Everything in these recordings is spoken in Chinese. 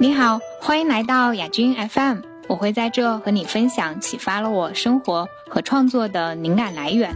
你好，欢迎来到雅君 FM，我会在这和你分享启发了我生活和创作的灵感来源。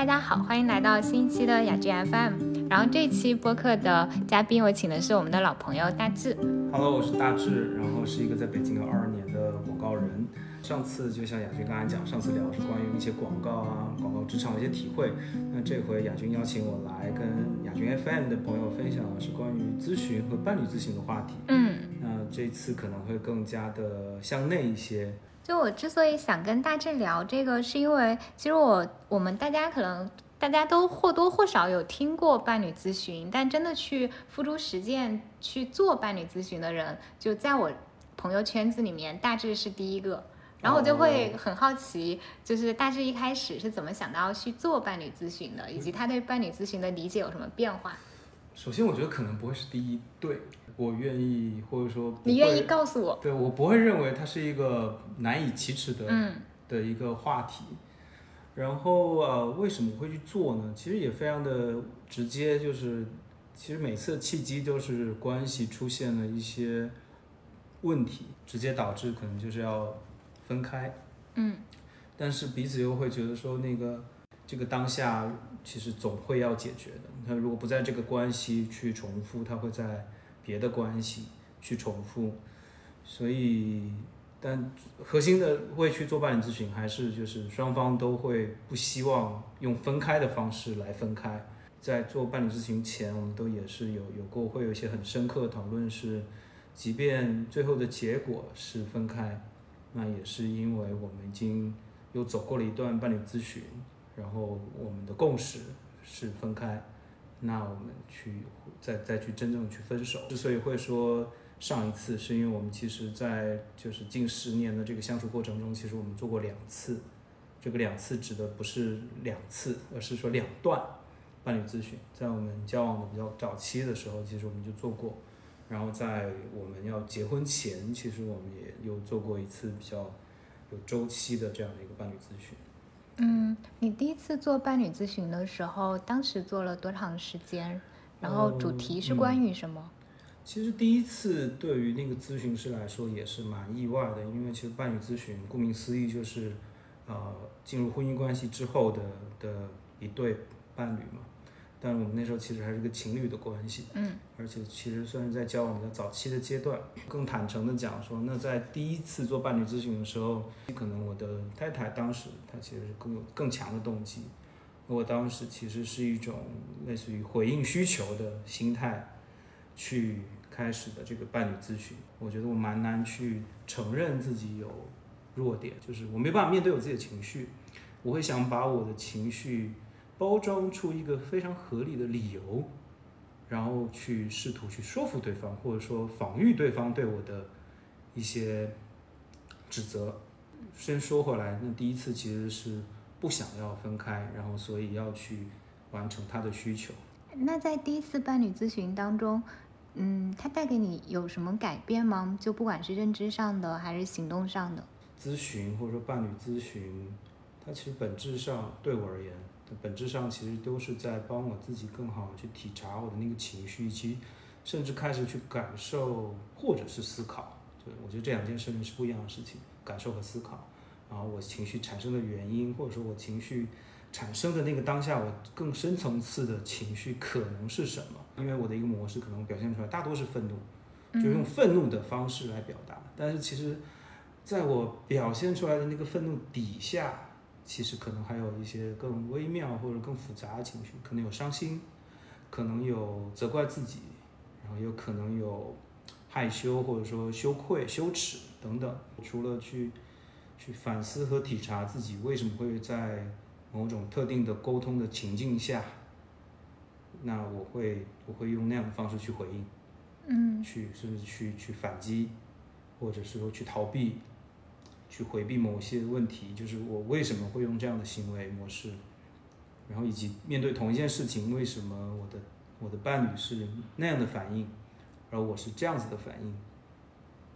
大家好，欢迎来到新一期的雅居 FM。然后这期播客的嘉宾，我请的是我们的老朋友大志。Hello，我是大志，然后是一个在北京有二十年的广告人。上次就像雅君刚才讲，上次聊是关于一些广告啊、广告职场的一些体会。那这回雅君邀请我来跟雅君 FM 的朋友分享的是关于咨询和伴侣咨询的话题。嗯，那这次可能会更加的向内一些。就我之所以想跟大志聊这个，是因为其实我我们大家可能大家都或多或少有听过伴侣咨询，但真的去付诸实践去做伴侣咨询的人，就在我朋友圈子里面，大致是第一个。然后我就会很好奇，就是大致一开始是怎么想到去做伴侣咨询的，以及他对伴侣咨询的理解有什么变化。首先，我觉得可能不会是第一对，我愿意或者说你愿意告诉我，对我不会认为它是一个难以启齿的嗯的一个话题。然后呃，为什么会去做呢？其实也非常的直接，就是其实每次契机都是关系出现了一些问题，直接导致可能就是要分开。嗯，但是彼此又会觉得说那个这个当下。其实总会要解决的。那如果不在这个关系去重复，它会在别的关系去重复。所以，但核心的会去做伴侣咨询，还是就是双方都会不希望用分开的方式来分开。在做伴侣咨询前，我们都也是有有过会有一些很深刻的讨论，是即便最后的结果是分开，那也是因为我们已经又走过了一段伴侣咨询。然后我们的共识是分开，那我们去再再去真正去分手。之所以会说上一次，是因为我们其实，在就是近十年的这个相处过程中，其实我们做过两次。这个两次指的不是两次，而是说两段伴侣咨询。在我们交往的比较早期的时候，其实我们就做过。然后在我们要结婚前，其实我们也有做过一次比较有周期的这样的一个伴侣咨询。嗯，你第一次做伴侣咨询的时候，当时做了多长时间？然后主题是关于什么？其实第一次对于那个咨询师来说也是蛮意外的，因为其实伴侣咨询顾名思义就是，呃，进入婚姻关系之后的的一对伴侣嘛。但我们那时候其实还是个情侣的关系，嗯，而且其实算是在交往比较早期的阶段。更坦诚的讲说，那在第一次做伴侣咨询的时候，可能我的太太当时她其实是更有更强的动机，我当时其实是一种类似于回应需求的心态去开始的这个伴侣咨询。我觉得我蛮难去承认自己有弱点，就是我没办法面对我自己的情绪，我会想把我的情绪。包装出一个非常合理的理由，然后去试图去说服对方，或者说防御对方对我的一些指责。先说回来，那第一次其实是不想要分开，然后所以要去完成他的需求。那在第一次伴侣咨询当中，嗯，他带给你有什么改变吗？就不管是认知上的还是行动上的。咨询或者说伴侣咨询，它其实本质上对我而言。本质上其实都是在帮我自己更好去体察我的那个情绪，以及甚至开始去感受或者是思考。对我觉得这两件事情是不一样的事情，感受和思考。然后我情绪产生的原因，或者说我情绪产生的那个当下，我更深层次的情绪可能是什么？因为我的一个模式可能表现出来大多是愤怒，就用愤怒的方式来表达。但是其实在我表现出来的那个愤怒底下。其实可能还有一些更微妙或者更复杂的情绪，可能有伤心，可能有责怪自己，然后有可能有害羞或者说羞愧、羞耻等等。除了去去反思和体察自己为什么会在某种特定的沟通的情境下，那我会我会用那样的方式去回应，嗯，去甚至去去反击，或者是说去逃避。去回避某些问题，就是我为什么会用这样的行为模式，然后以及面对同一件事情，为什么我的我的伴侣是那样的反应，而我是这样子的反应，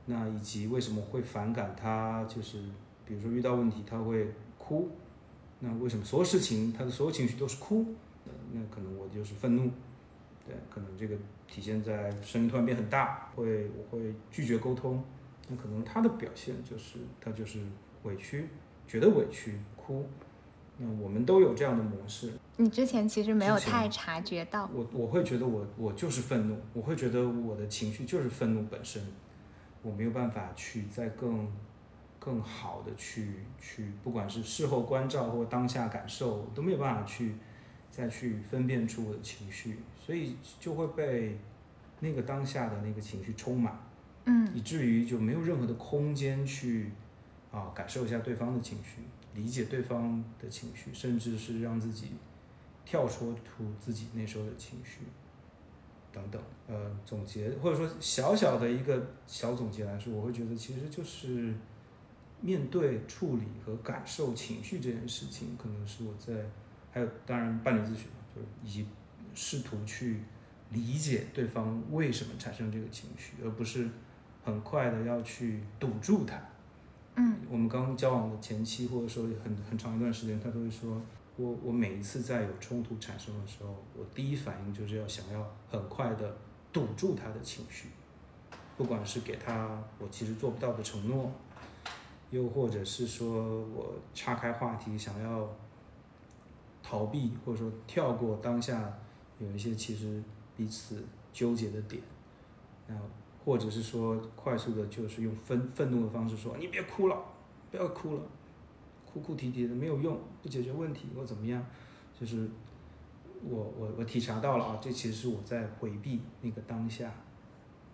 那以及为什么会反感他，就是比如说遇到问题他会哭，那为什么所有事情他的所有情绪都是哭？那可能我就是愤怒，对，可能这个体现在声音突然变很大，会我会拒绝沟通。那可能他的表现就是他就是委屈，觉得委屈哭。那我们都有这样的模式。你之前其实没有太察觉到。我我会觉得我我就是愤怒，我会觉得我的情绪就是愤怒本身，我没有办法去再更更好的去去，不管是事后关照或当下感受，都没有办法去再去分辨出我的情绪，所以就会被那个当下的那个情绪充满。嗯，以至于就没有任何的空间去啊感受一下对方的情绪，理解对方的情绪，甚至是让自己跳出出自己那时候的情绪等等。呃，总结或者说小小的一个小总结来说，我会觉得其实就是面对处理和感受情绪这件事情，可能是我在还有当然伴侣咨询，就是以试图去理解对方为什么产生这个情绪，而不是。很快的要去堵住他，嗯，我们刚交往的前期，或者说很很长一段时间，他都会说，我我每一次在有冲突产生的时候，我第一反应就是要想要很快的堵住他的情绪，不管是给他我其实做不到的承诺，又或者是说我岔开话题，想要逃避或者说跳过当下有一些其实彼此纠结的点，然后。或者是说快速的，就是用愤愤怒的方式说你别哭了，不要哭了，哭哭啼啼的没有用，不解决问题或怎么样，就是我我我体察到了啊，这其实是我在回避那个当下，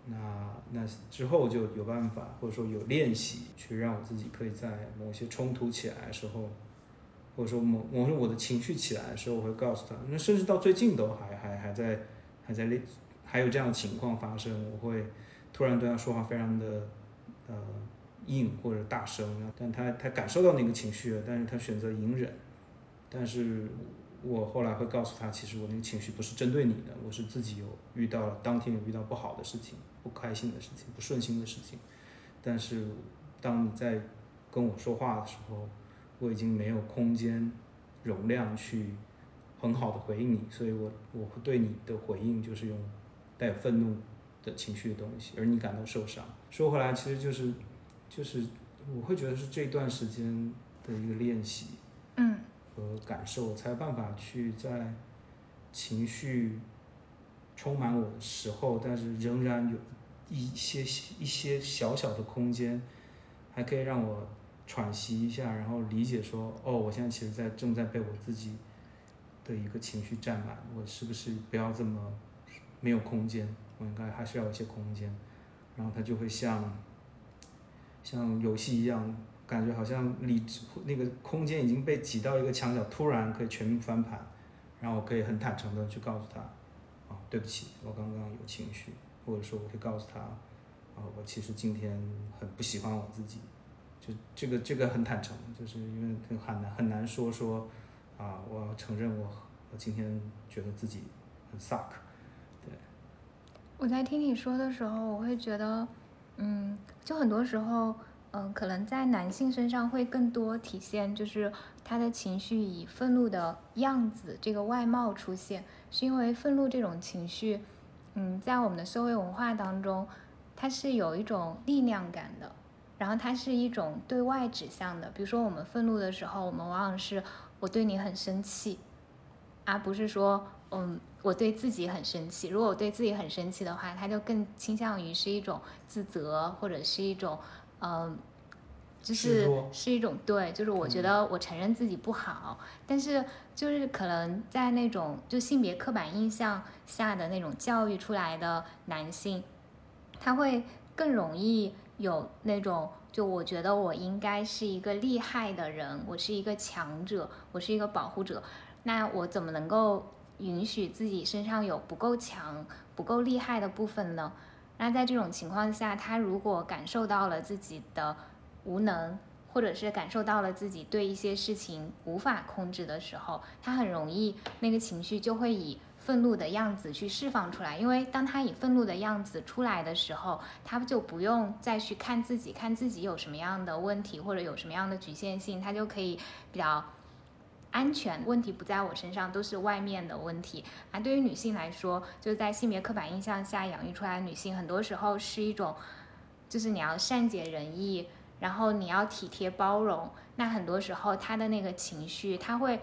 那那之后就有办法或者说有练习去让我自己可以在某些冲突起来的时候，或者说某某种我的情绪起来的时候，我会告诉他，那甚至到最近都还还还在还在练，还有这样的情况发生，我会。突然对他说话非常的，呃，硬或者大声，但他他感受到那个情绪了，但是他选择隐忍。但是我后来会告诉他，其实我那个情绪不是针对你的，我是自己有遇到了当天有遇到不好的事情、不开心的事情、不顺心的事情。但是当你在跟我说话的时候，我已经没有空间容量去很好的回应你，所以我我会对你的回应就是用带有愤怒。的情绪的东西，而你感到受伤。说回来，其实就是，就是我会觉得是这段时间的一个练习，嗯，和感受，才有办法去在情绪充满我的时候，但是仍然有一些一些小小的空间，还可以让我喘息一下，然后理解说，哦，我现在其实在正在被我自己的一个情绪占满，我是不是不要这么没有空间？我应该还是要有一些空间，然后他就会像像游戏一样，感觉好像理智那个空间已经被挤到一个墙角，突然可以全部翻盘，然后我可以很坦诚的去告诉他，啊，对不起，我刚刚有情绪，或者说我可以告诉他，啊，我其实今天很不喜欢我自己，就这个这个很坦诚，就是因为很难很难说说，啊，我要承认我我今天觉得自己很 suck。我在听你说的时候，我会觉得，嗯，就很多时候，嗯，可能在男性身上会更多体现，就是他的情绪以愤怒的样子，这个外貌出现，是因为愤怒这种情绪，嗯，在我们的社会文化当中，它是有一种力量感的，然后它是一种对外指向的。比如说，我们愤怒的时候，我们往往是我对你很生气，而不是说，嗯。我对自己很生气，如果我对自己很生气的话，他就更倾向于是一种自责，或者是一种，嗯，就是是一种对，就是我觉得我承认自己不好，但是就是可能在那种就性别刻板印象下的那种教育出来的男性，他会更容易有那种，就我觉得我应该是一个厉害的人，我是一个强者，我是一个保护者，那我怎么能够？允许自己身上有不够强、不够厉害的部分呢？那在这种情况下，他如果感受到了自己的无能，或者是感受到了自己对一些事情无法控制的时候，他很容易那个情绪就会以愤怒的样子去释放出来。因为当他以愤怒的样子出来的时候，他就不用再去看自己，看自己有什么样的问题或者有什么样的局限性，他就可以比较安全。问题不在我身上，都是外面的问题。而对于女性来说，就是在性别刻板印象下养育出来的女性，很多时候是一种，就是你要善解人意。然后你要体贴包容，那很多时候她的那个情绪，她会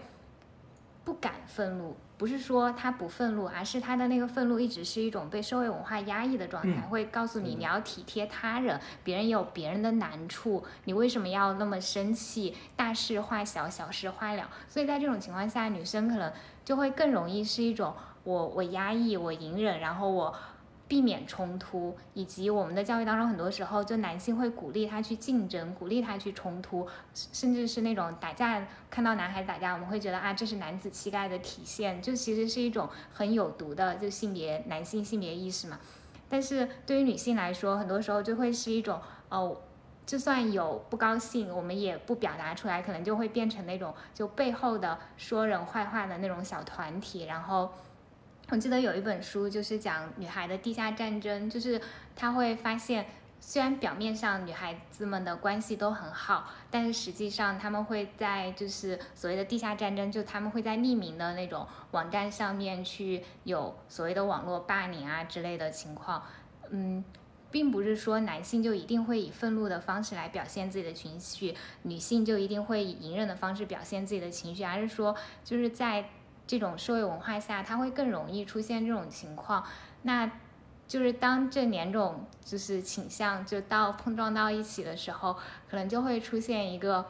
不敢愤怒，不是说他不愤怒，而是他的那个愤怒一直是一种被社会文化压抑的状态，会告诉你你要体贴他人，别人有别人的难处，你为什么要那么生气？大事化小，小事化了。所以在这种情况下，女生可能就会更容易是一种我我压抑，我隐忍，然后我。避免冲突，以及我们的教育当中，很多时候就男性会鼓励他去竞争，鼓励他去冲突，甚至是那种打架，看到男孩子打架，我们会觉得啊，这是男子气概的体现，就其实是一种很有毒的就性别男性性别意识嘛。但是对于女性来说，很多时候就会是一种哦，就算有不高兴，我们也不表达出来，可能就会变成那种就背后的说人坏话的那种小团体，然后。我记得有一本书，就是讲女孩的地下战争，就是他会发现，虽然表面上女孩子们的关系都很好，但是实际上他们会在就是所谓的地下战争，就他们会在匿名的那种网站上面去有所谓的网络霸凌啊之类的情况。嗯，并不是说男性就一定会以愤怒的方式来表现自己的情绪，女性就一定会以隐忍的方式表现自己的情绪，而是说就是在。这种社会文化下，它会更容易出现这种情况。那，就是当这两种就是倾向就到碰撞到一起的时候，可能就会出现一个，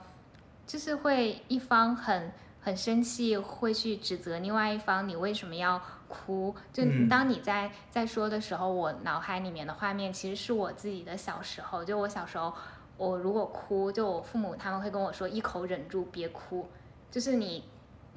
就是会一方很很生气，会去指责另外一方，你为什么要哭？就当你在在说的时候，我脑海里面的画面其实是我自己的小时候。就我小时候，我如果哭，就我父母他们会跟我说，一口忍住，别哭。就是你。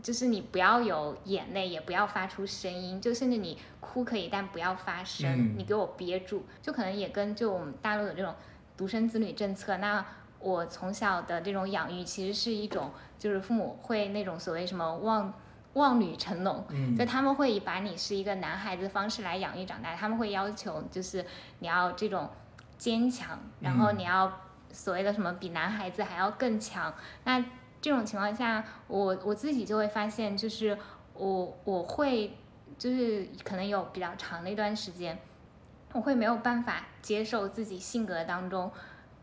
就是你不要有眼泪，也不要发出声音，就甚至你哭可以，但不要发声，你给我憋住。就可能也跟就我们大陆的这种独生子女政策，那我从小的这种养育其实是一种，就是父母会那种所谓什么望望女成龙，就他们会以把你是一个男孩子的方式来养育长大，他们会要求就是你要这种坚强，然后你要所谓的什么比男孩子还要更强，那。这种情况下，我我自己就会发现，就是我我会就是可能有比较长的一段时间，我会没有办法接受自己性格当中，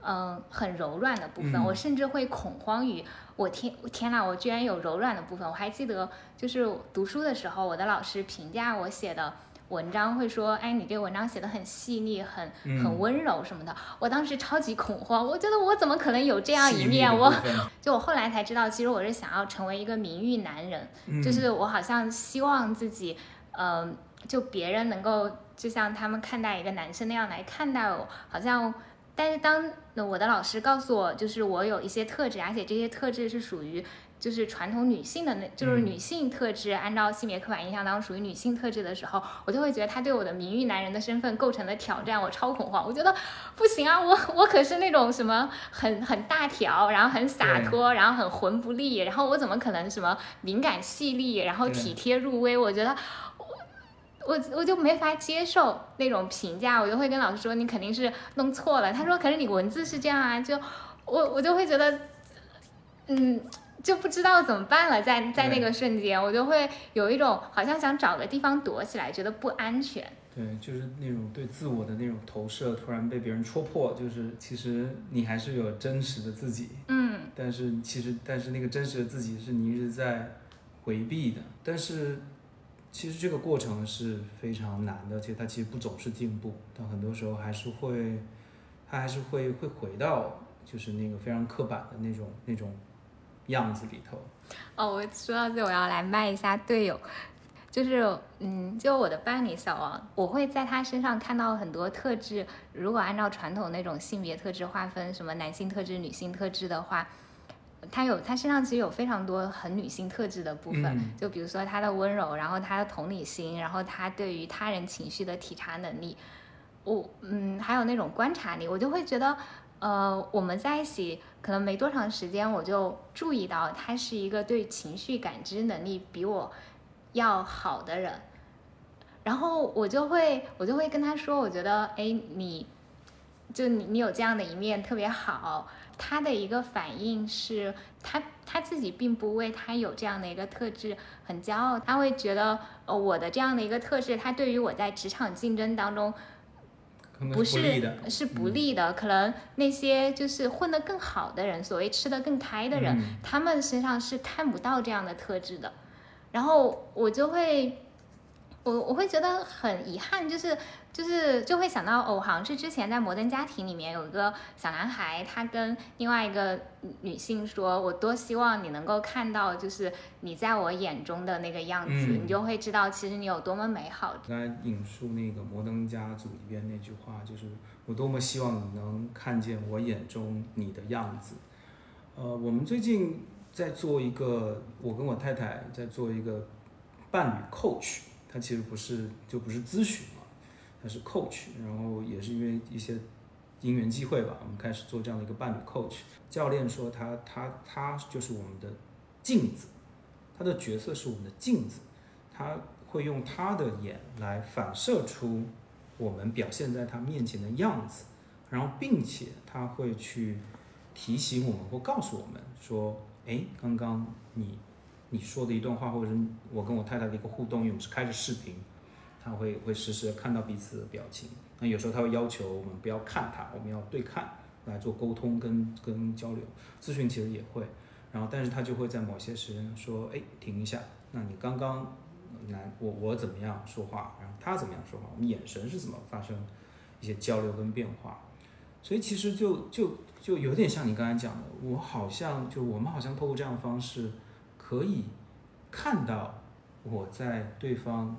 嗯，很柔软的部分，我甚至会恐慌于我天天呐，我居然有柔软的部分。我还记得就是读书的时候，我的老师评价我写的。文章会说，哎，你这个文章写的很细腻，很很温柔什么的。我当时超级恐慌，我觉得我怎么可能有这样一面？我 就我后来才知道，其实我是想要成为一个名誉男人，就是我好像希望自己，嗯，就别人能够就像他们看待一个男生那样来看待我，好像。但是当我的老师告诉我，就是我有一些特质，而且这些特质是属于。就是传统女性的那，就是女性特质，按照性别刻板印象当中属于女性特质的时候，我就会觉得他对我的名誉男人的身份构成了挑战，我超恐慌。我觉得不行啊，我我可是那种什么很很大条，然后很洒脱，然后很魂不吝，然后我怎么可能什么敏感细腻，然后体贴入微？我觉得我我我就没法接受那种评价，我就会跟老师说你肯定是弄错了。他说可是你文字是这样啊，就我我就会觉得嗯。就不知道怎么办了，在在那个瞬间，我就会有一种好像想找个地方躲起来，觉得不安全。对，就是那种对自我的那种投射，突然被别人戳破，就是其实你还是有真实的自己。嗯。但是其实，但是那个真实的自己是你一直在回避的。但是其实这个过程是非常难的，而且它其实不总是进步，但很多时候还是会，它还是会会回到就是那个非常刻板的那种那种。样子里头，哦，我说到这，我要来卖一下队友，就是，嗯，就我的伴侣小王，我会在他身上看到很多特质。如果按照传统那种性别特质划分，什么男性特质、女性特质的话，他有他身上其实有非常多很女性特质的部分，就比如说他的温柔，然后他的同理心，然后他对于他人情绪的体察能力。我嗯，还有那种观察力，我就会觉得，呃，我们在一起可能没多长时间，我就注意到他是一个对情绪感知能力比我要好的人，然后我就会我就会跟他说，我觉得，哎，你就你你有这样的一面特别好。他的一个反应是他他自己并不为他有这样的一个特质很骄傲，他会觉得，呃，我的这样的一个特质，他对于我在职场竞争当中。不是是不利的，可能那些就是混得更好的人，所谓吃得更开的人，他们身上是看不到这样的特质的。然后我就会，我我会觉得很遗憾，就是。就是就会想到哦，好像是之前在《摩登家庭》里面有一个小男孩，他跟另外一个女性说：“我多希望你能够看到，就是你在我眼中的那个样子，你就会知道其实你有多么美好。”刚才引述那个《摩登家族》里边那句话，就是我多么希望你能看见我眼中你的样子。呃，我们最近在做一个，我跟我太太在做一个伴侣 coach，其实不是就不是咨询嘛。他是 coach，然后也是因为一些因缘际会吧，我们开始做这样的一个伴侣 coach。教练说他他他就是我们的镜子，他的角色是我们的镜子，他会用他的眼来反射出我们表现在他面前的样子，然后并且他会去提醒我们或告诉我们说，哎，刚刚你你说的一段话，或者是我跟我太太的一个互动，因为我们是开着视频。他会会实时看到彼此的表情，那有时候他会要求我们不要看他，我们要对看来做沟通跟跟交流。咨询其实也会，然后但是他就会在某些时间说，哎，停一下，那你刚刚来我我怎么样说话，然后他怎么样说话，我们眼神是怎么发生一些交流跟变化，所以其实就就就有点像你刚才讲的，我好像就我们好像透过这样的方式可以看到我在对方。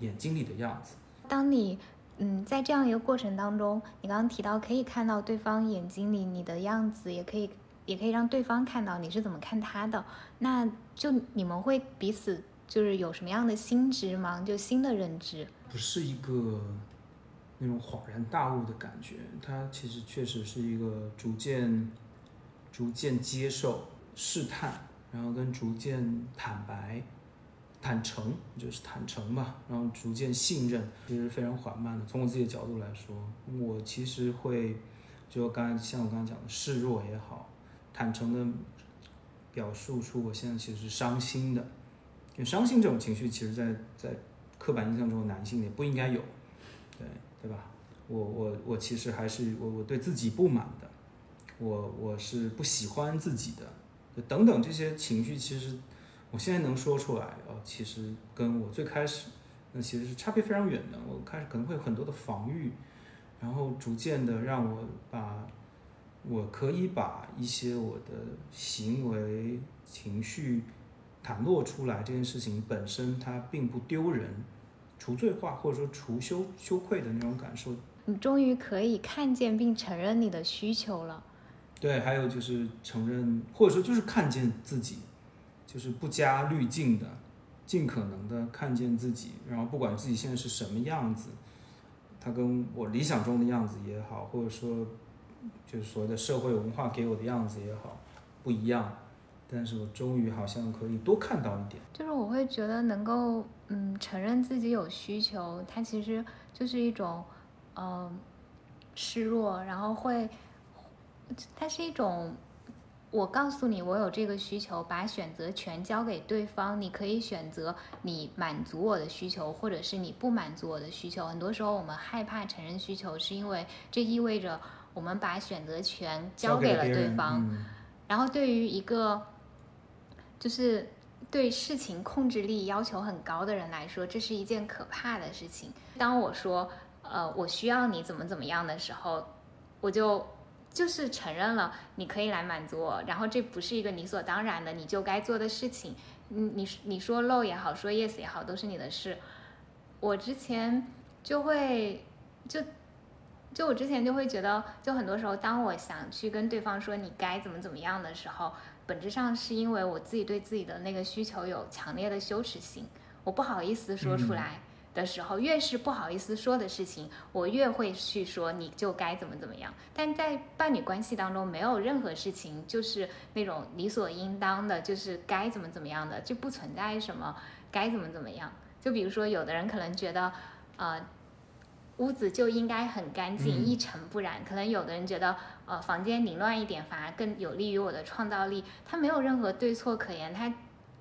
眼睛里的样子。当你嗯在这样一个过程当中，你刚刚提到可以看到对方眼睛里你的样子，也可以也可以让对方看到你是怎么看他的。那就你们会彼此就是有什么样的新知吗？就新的认知？不是一个那种恍然大悟的感觉，它其实确实是一个逐渐逐渐接受、试探，然后跟逐渐坦白。坦诚就是坦诚吧，然后逐渐信任，其实非常缓慢的。从我自己的角度来说，我其实会，就刚才像我刚才讲的示弱也好，坦诚的表述出我现在其实是伤心的，因为伤心这种情绪，其实在在刻板印象中的男性也不应该有，对对吧？我我我其实还是我我对自己不满的，我我是不喜欢自己的，等等这些情绪其实。我现在能说出来，哦，其实跟我最开始，那其实是差别非常远的。我开始可能会有很多的防御，然后逐渐的让我把，我可以把一些我的行为、情绪袒露出来，这件事情本身它并不丢人，除罪化或者说除羞羞愧的那种感受。你终于可以看见并承认你的需求了。对，还有就是承认，或者说就是看见自己。就是不加滤镜的，尽可能的看见自己，然后不管自己现在是什么样子，他跟我理想中的样子也好，或者说就是所谓的社会文化给我的样子也好，不一样，但是我终于好像可以多看到一点。就是我会觉得能够嗯承认自己有需求，它其实就是一种嗯示弱，然后会它是一种。我告诉你，我有这个需求，把选择权交给对方。你可以选择你满足我的需求，或者是你不满足我的需求。很多时候，我们害怕承认需求，是因为这意味着我们把选择权交给了对方。然后，对于一个就是对事情控制力要求很高的人来说，这是一件可怕的事情。当我说呃我需要你怎么怎么样的时候，我就。就是承认了你可以来满足我，然后这不是一个理所当然的你就该做的事情。你你你说 no 也好，说 yes 也好，都是你的事。我之前就会就就我之前就会觉得，就很多时候，当我想去跟对方说你该怎么怎么样的时候，本质上是因为我自己对自己的那个需求有强烈的羞耻心，我不好意思说出来。的时候，越是不好意思说的事情，我越会去说你就该怎么怎么样。但在伴侣关系当中，没有任何事情就是那种理所应当的，就是该怎么怎么样的，就不存在什么该怎么怎么样。就比如说，有的人可能觉得，呃，屋子就应该很干净，一尘不染。可能有的人觉得，呃，房间凌乱一点反而更有利于我的创造力。他没有任何对错可言，他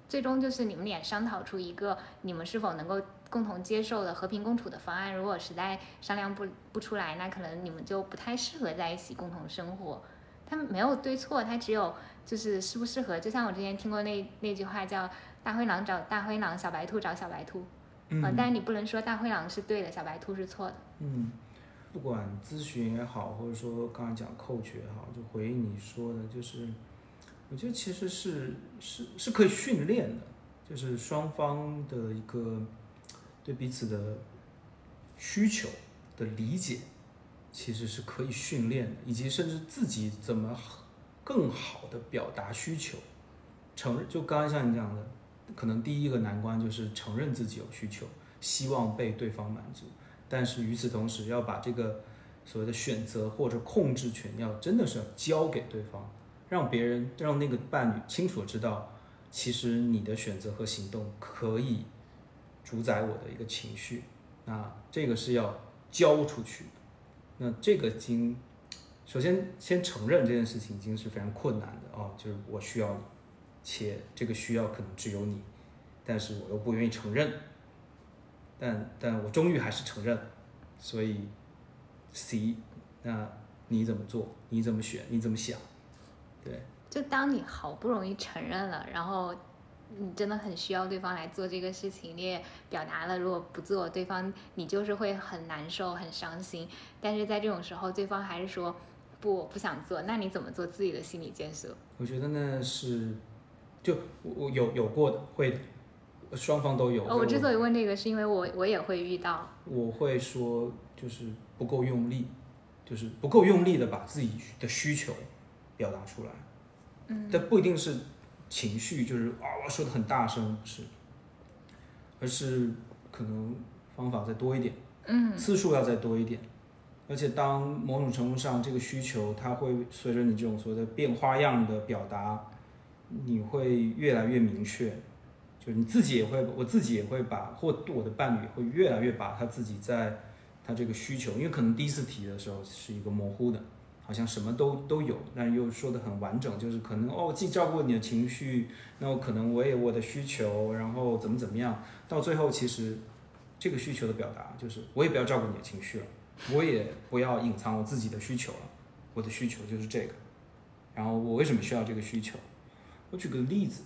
最终就是你们俩商讨出一个你们是否能够共同接受的和平共处的方案。如果实在商量不不出来，那可能你们就不太适合在一起共同生活。他没有对错，他只有就是适不适合。就像我之前听过那那句话叫“大灰狼找大灰狼，小白兔找小白兔”。嗯，但是你不能说大灰狼是对的，小白兔是错的。嗯，不管咨询也好，或者说刚才讲 coach 也好，就回应你说的，就是我觉得其实是是是可以训练的，就是双方的一个对彼此的需求的理解，其实是可以训练的，以及甚至自己怎么更好的表达需求，承认就刚才像你讲的。可能第一个难关就是承认自己有需求，希望被对方满足，但是与此同时要把这个所谓的选择或者控制权，要真的是要交给对方，让别人让那个伴侣清楚知道，其实你的选择和行动可以主宰我的一个情绪，那这个是要交出去的，那这个经首先先承认这件事情已经是非常困难的哦，就是我需要你。且这个需要可能只有你，但是我又不愿意承认，但但我终于还是承认，所以，C，那你怎么做？你怎么选？你怎么想？对，就当你好不容易承认了，然后你真的很需要对方来做这个事情，你也表达了，如果不做，对方你就是会很难受、很伤心。但是在这种时候，对方还是说不，我不想做，那你怎么做自己的心理建设？我觉得呢是。就我有有过的会的，双方都有。我之所以问这个，是因为我我也会遇到。我会说，就是不够用力，就是不够用力的把自己的需求表达出来。嗯。但不一定是情绪，就是啊，我说的很大声，是，而是可能方法再多一点，嗯，次数要再多一点。而且当某种程度上，这个需求它会随着你这种所谓的变花样的表达。你会越来越明确，就你自己也会，我自己也会把，或我的伴侣会越来越把他自己在他这个需求，因为可能第一次提的时候是一个模糊的，好像什么都都有，但又说的很完整，就是可能哦，既照顾你的情绪，那我可能我也我的需求，然后怎么怎么样，到最后其实这个需求的表达就是我也不要照顾你的情绪了，我也不要隐藏我自己的需求了，我的需求就是这个，然后我为什么需要这个需求？我举个例子，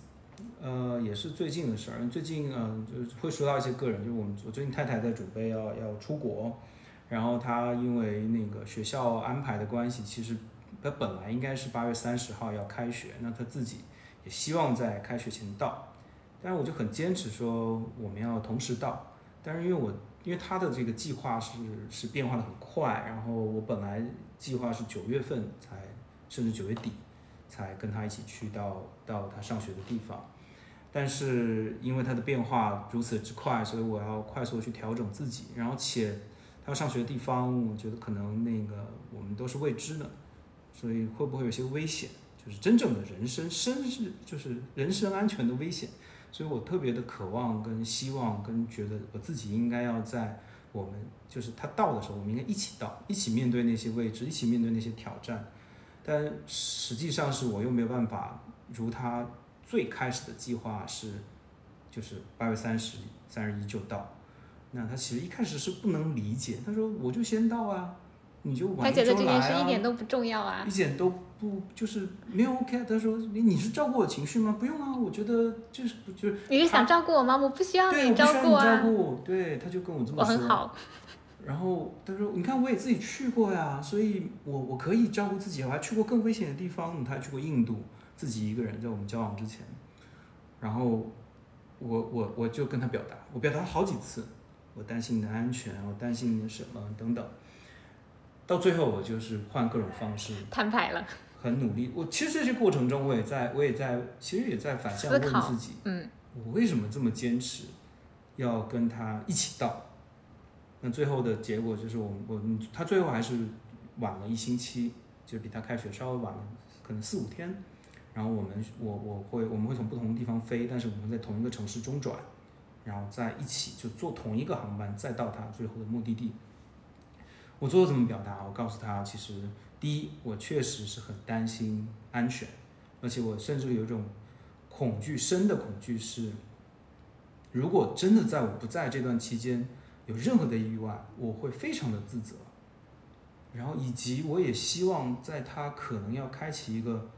呃，也是最近的事儿。最近，嗯，就会说到一些个人，就是我们我最近太太在准备要要出国，然后他因为那个学校安排的关系，其实他本来应该是八月三十号要开学，那他自己也希望在开学前到，但是我就很坚持说我们要同时到，但是因为我因为他的这个计划是是变化的很快，然后我本来计划是九月份才，甚至九月底。才跟他一起去到到他上学的地方，但是因为他的变化如此之快，所以我要快速去调整自己。然后且他上学的地方，我觉得可能那个我们都是未知的，所以会不会有些危险？就是真正的人身生是就是人身安全的危险。所以我特别的渴望跟希望跟觉得我自己应该要在我们就是他到的时候，我们应该一起到，一起面对那些未知，一起面对那些挑战。但实际上是我又没有办法如他最开始的计划是，就是八月三十三十一就到，那他其实一开始是不能理解，他说我就先到啊，你就晚一周来啊，他觉得这件事一点都不重要啊，一点都不就是没有 OK，他说你你是照顾我情绪吗？不用啊，我觉得就是就是你是想照顾我吗？我不需要你照顾啊，照顾，对，他就跟我这么说，我很好。然后他说：“你看，我也自己去过呀，所以我我可以照顾自己。我还去过更危险的地方，他还去过印度，自己一个人在我们交往之前。然后我我我就跟他表达，我表达好几次，我担心你的安全，我担心你的什么等等。到最后，我就是换各种方式摊牌了，很努力。我其实这些过程中，我也在我也在，其实也在反向问自己：嗯，我为什么这么坚持要跟他一起到？那最后的结果就是我我他最后还是晚了一星期，就比他开学稍微晚了可能四五天。然后我们我我会我们会从不同的地方飞，但是我们在同一个城市中转，然后在一起就坐同一个航班，再到他最后的目的地。我最后怎么表达？我告诉他，其实第一，我确实是很担心安全，而且我甚至有一种恐惧，深的恐惧是，如果真的在我不在这段期间有任何的意外，我会非常的自责。然后以及我也希望在他可能要开启一个。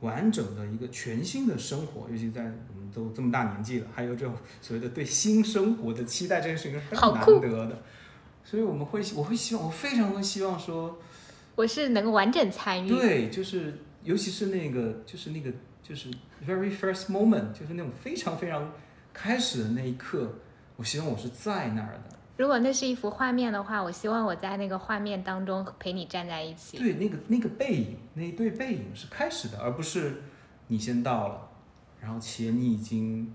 完整的一个全新的生活，尤其在都这么大年纪了，还有这种所谓的对新生活的期待，这件事情是很难得的。所以我们会，我会希望，我非常的希望说，我是能够完整参与。对，就是尤其是那个，就是那个，就是 very first moment，就是那种非常非常开始的那一刻，我希望我是在那儿的。如果那是一幅画面的话，我希望我在那个画面当中陪你站在一起。对，那个那个背影，那一对背影是开始的，而不是你先到了，然后且你已经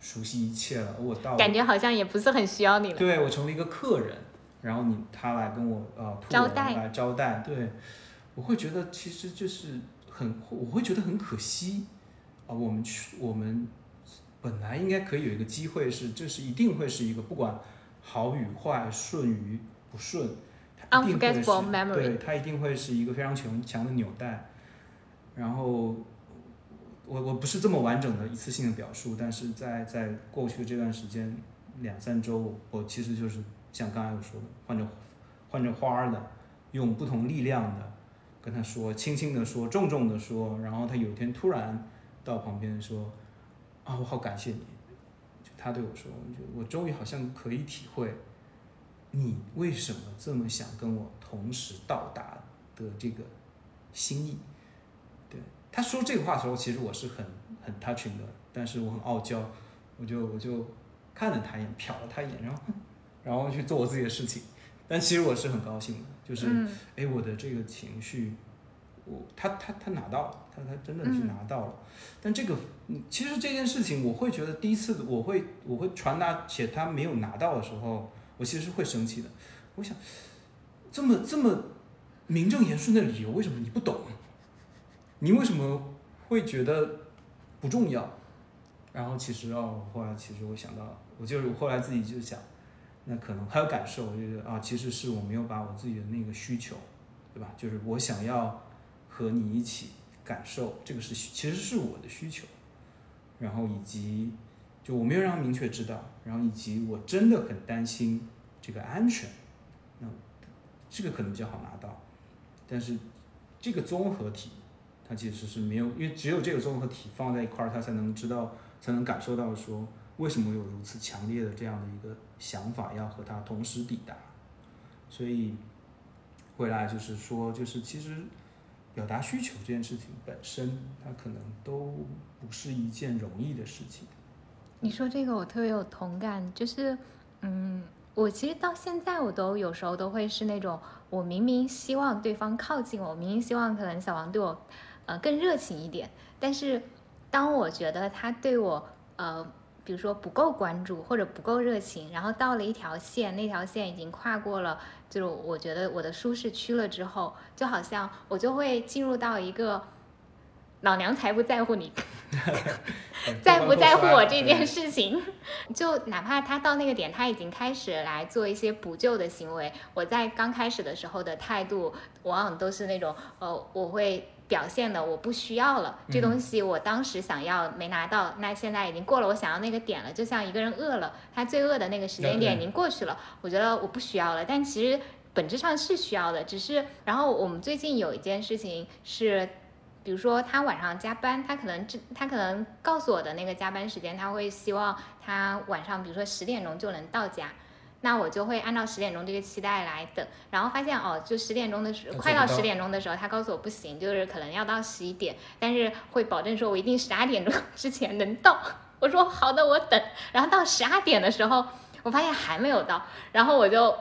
熟悉一切了，我到了，感觉好像也不是很需要你了。对我成为一个客人，然后你他来跟我呃招待来招待，对，我会觉得其实就是很，我会觉得很可惜啊，我们去我们本来应该可以有一个机会是，这是一定会是一个不管。好与坏，顺与不顺，unforgettable memory，，对，它一定会是一个非常强强的纽带。然后，我我不是这么完整的一次性的表述，但是在在过去的这段时间，两三周，我其实就是像刚才我说的，换着换着花儿的，用不同力量的跟他说，轻轻的说，重重的说，然后他有一天突然到旁边说，啊，我好感谢你。就他对我说：“我我终于好像可以体会，你为什么这么想跟我同时到达的这个心意。”对他说这个话的时候，其实我是很很 touching 的，但是我很傲娇，我就我就看了他一眼，瞟了他一眼，然后然后去做我自己的事情。但其实我是很高兴的，就是哎，我的这个情绪。我他他他拿到了，他他真的是拿到了，但这个其实这件事情，我会觉得第一次我会我会传达且他没有拿到的时候，我其实是会生气的。我想这么这么名正言顺的理由，为什么你不懂？你为什么会觉得不重要？然后其实哦，后来其实我想到，我就是后来自己就想，那可能还有感受，我觉得啊，其实是我没有把我自己的那个需求，对吧？就是我想要。和你一起感受，这个是其实是我的需求，然后以及就我没有让他明确知道，然后以及我真的很担心这个安全，那这个可能比较好拿到，但是这个综合体它其实是没有，因为只有这个综合体放在一块儿，他才能知道，才能感受到说为什么有如此强烈的这样的一个想法要和他同时抵达，所以回来就是说，就是其实。表达需求这件事情本身，它可能都不是一件容易的事情。你说这个我特别有同感，就是，嗯，我其实到现在我都有时候都会是那种，我明明希望对方靠近我，明明希望可能小王对我，呃，更热情一点，但是当我觉得他对我，呃。比如说不够关注或者不够热情，然后到了一条线，那条线已经跨过了，就是我觉得我的舒适区了之后，就好像我就会进入到一个老娘才不在乎你，在不在乎我这件事情，就哪怕他到那个点，他已经开始来做一些补救的行为，我在刚开始的时候的态度往往都是那种，呃，我会。表现的我不需要了，这东西我当时想要没拿到，那现在已经过了我想要那个点了。就像一个人饿了，他最饿的那个时间点已经过去了，我觉得我不需要了。但其实本质上是需要的，只是然后我们最近有一件事情是，比如说他晚上加班，他可能这他可能告诉我的那个加班时间，他会希望他晚上比如说十点钟就能到家。那我就会按照十点钟这个期待来等，然后发现哦，就十点钟的时，快到十点钟的时候，他告诉我不行，就是可能要到十一点，但是会保证说我一定十二点钟之前能到。我说好的，我等。然后到十二点的时候，我发现还没有到，然后我就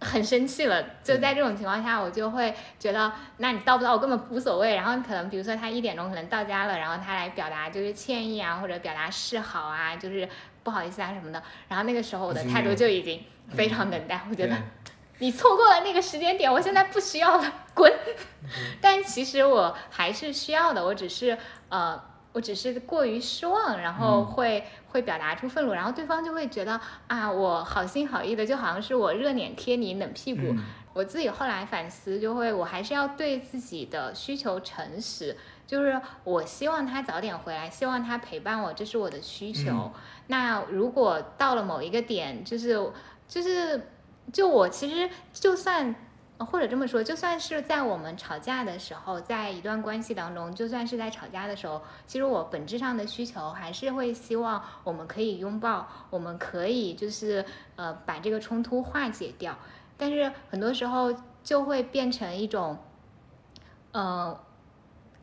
很生气了。就在这种情况下，我就会觉得，那你到不到我根本无所谓。然后可能比如说他一点钟可能到家了，然后他来表达就是歉意啊，或者表达示好啊，就是不好意思啊什么的。然后那个时候我的态度就已经非常冷淡，我觉得。你错过了那个时间点，我现在不需要了，滚！但其实我还是需要的，我只是呃，我只是过于失望，然后会会表达出愤怒，然后对方就会觉得啊，我好心好意的，就好像是我热脸贴你冷屁股。我自己后来反思，就会我还是要对自己的需求诚实，就是我希望他早点回来，希望他陪伴我，这是我的需求。那如果到了某一个点，就是就是。就我其实就算，或者这么说，就算是在我们吵架的时候，在一段关系当中，就算是在吵架的时候，其实我本质上的需求还是会希望我们可以拥抱，我们可以就是呃把这个冲突化解掉。但是很多时候就会变成一种，呃。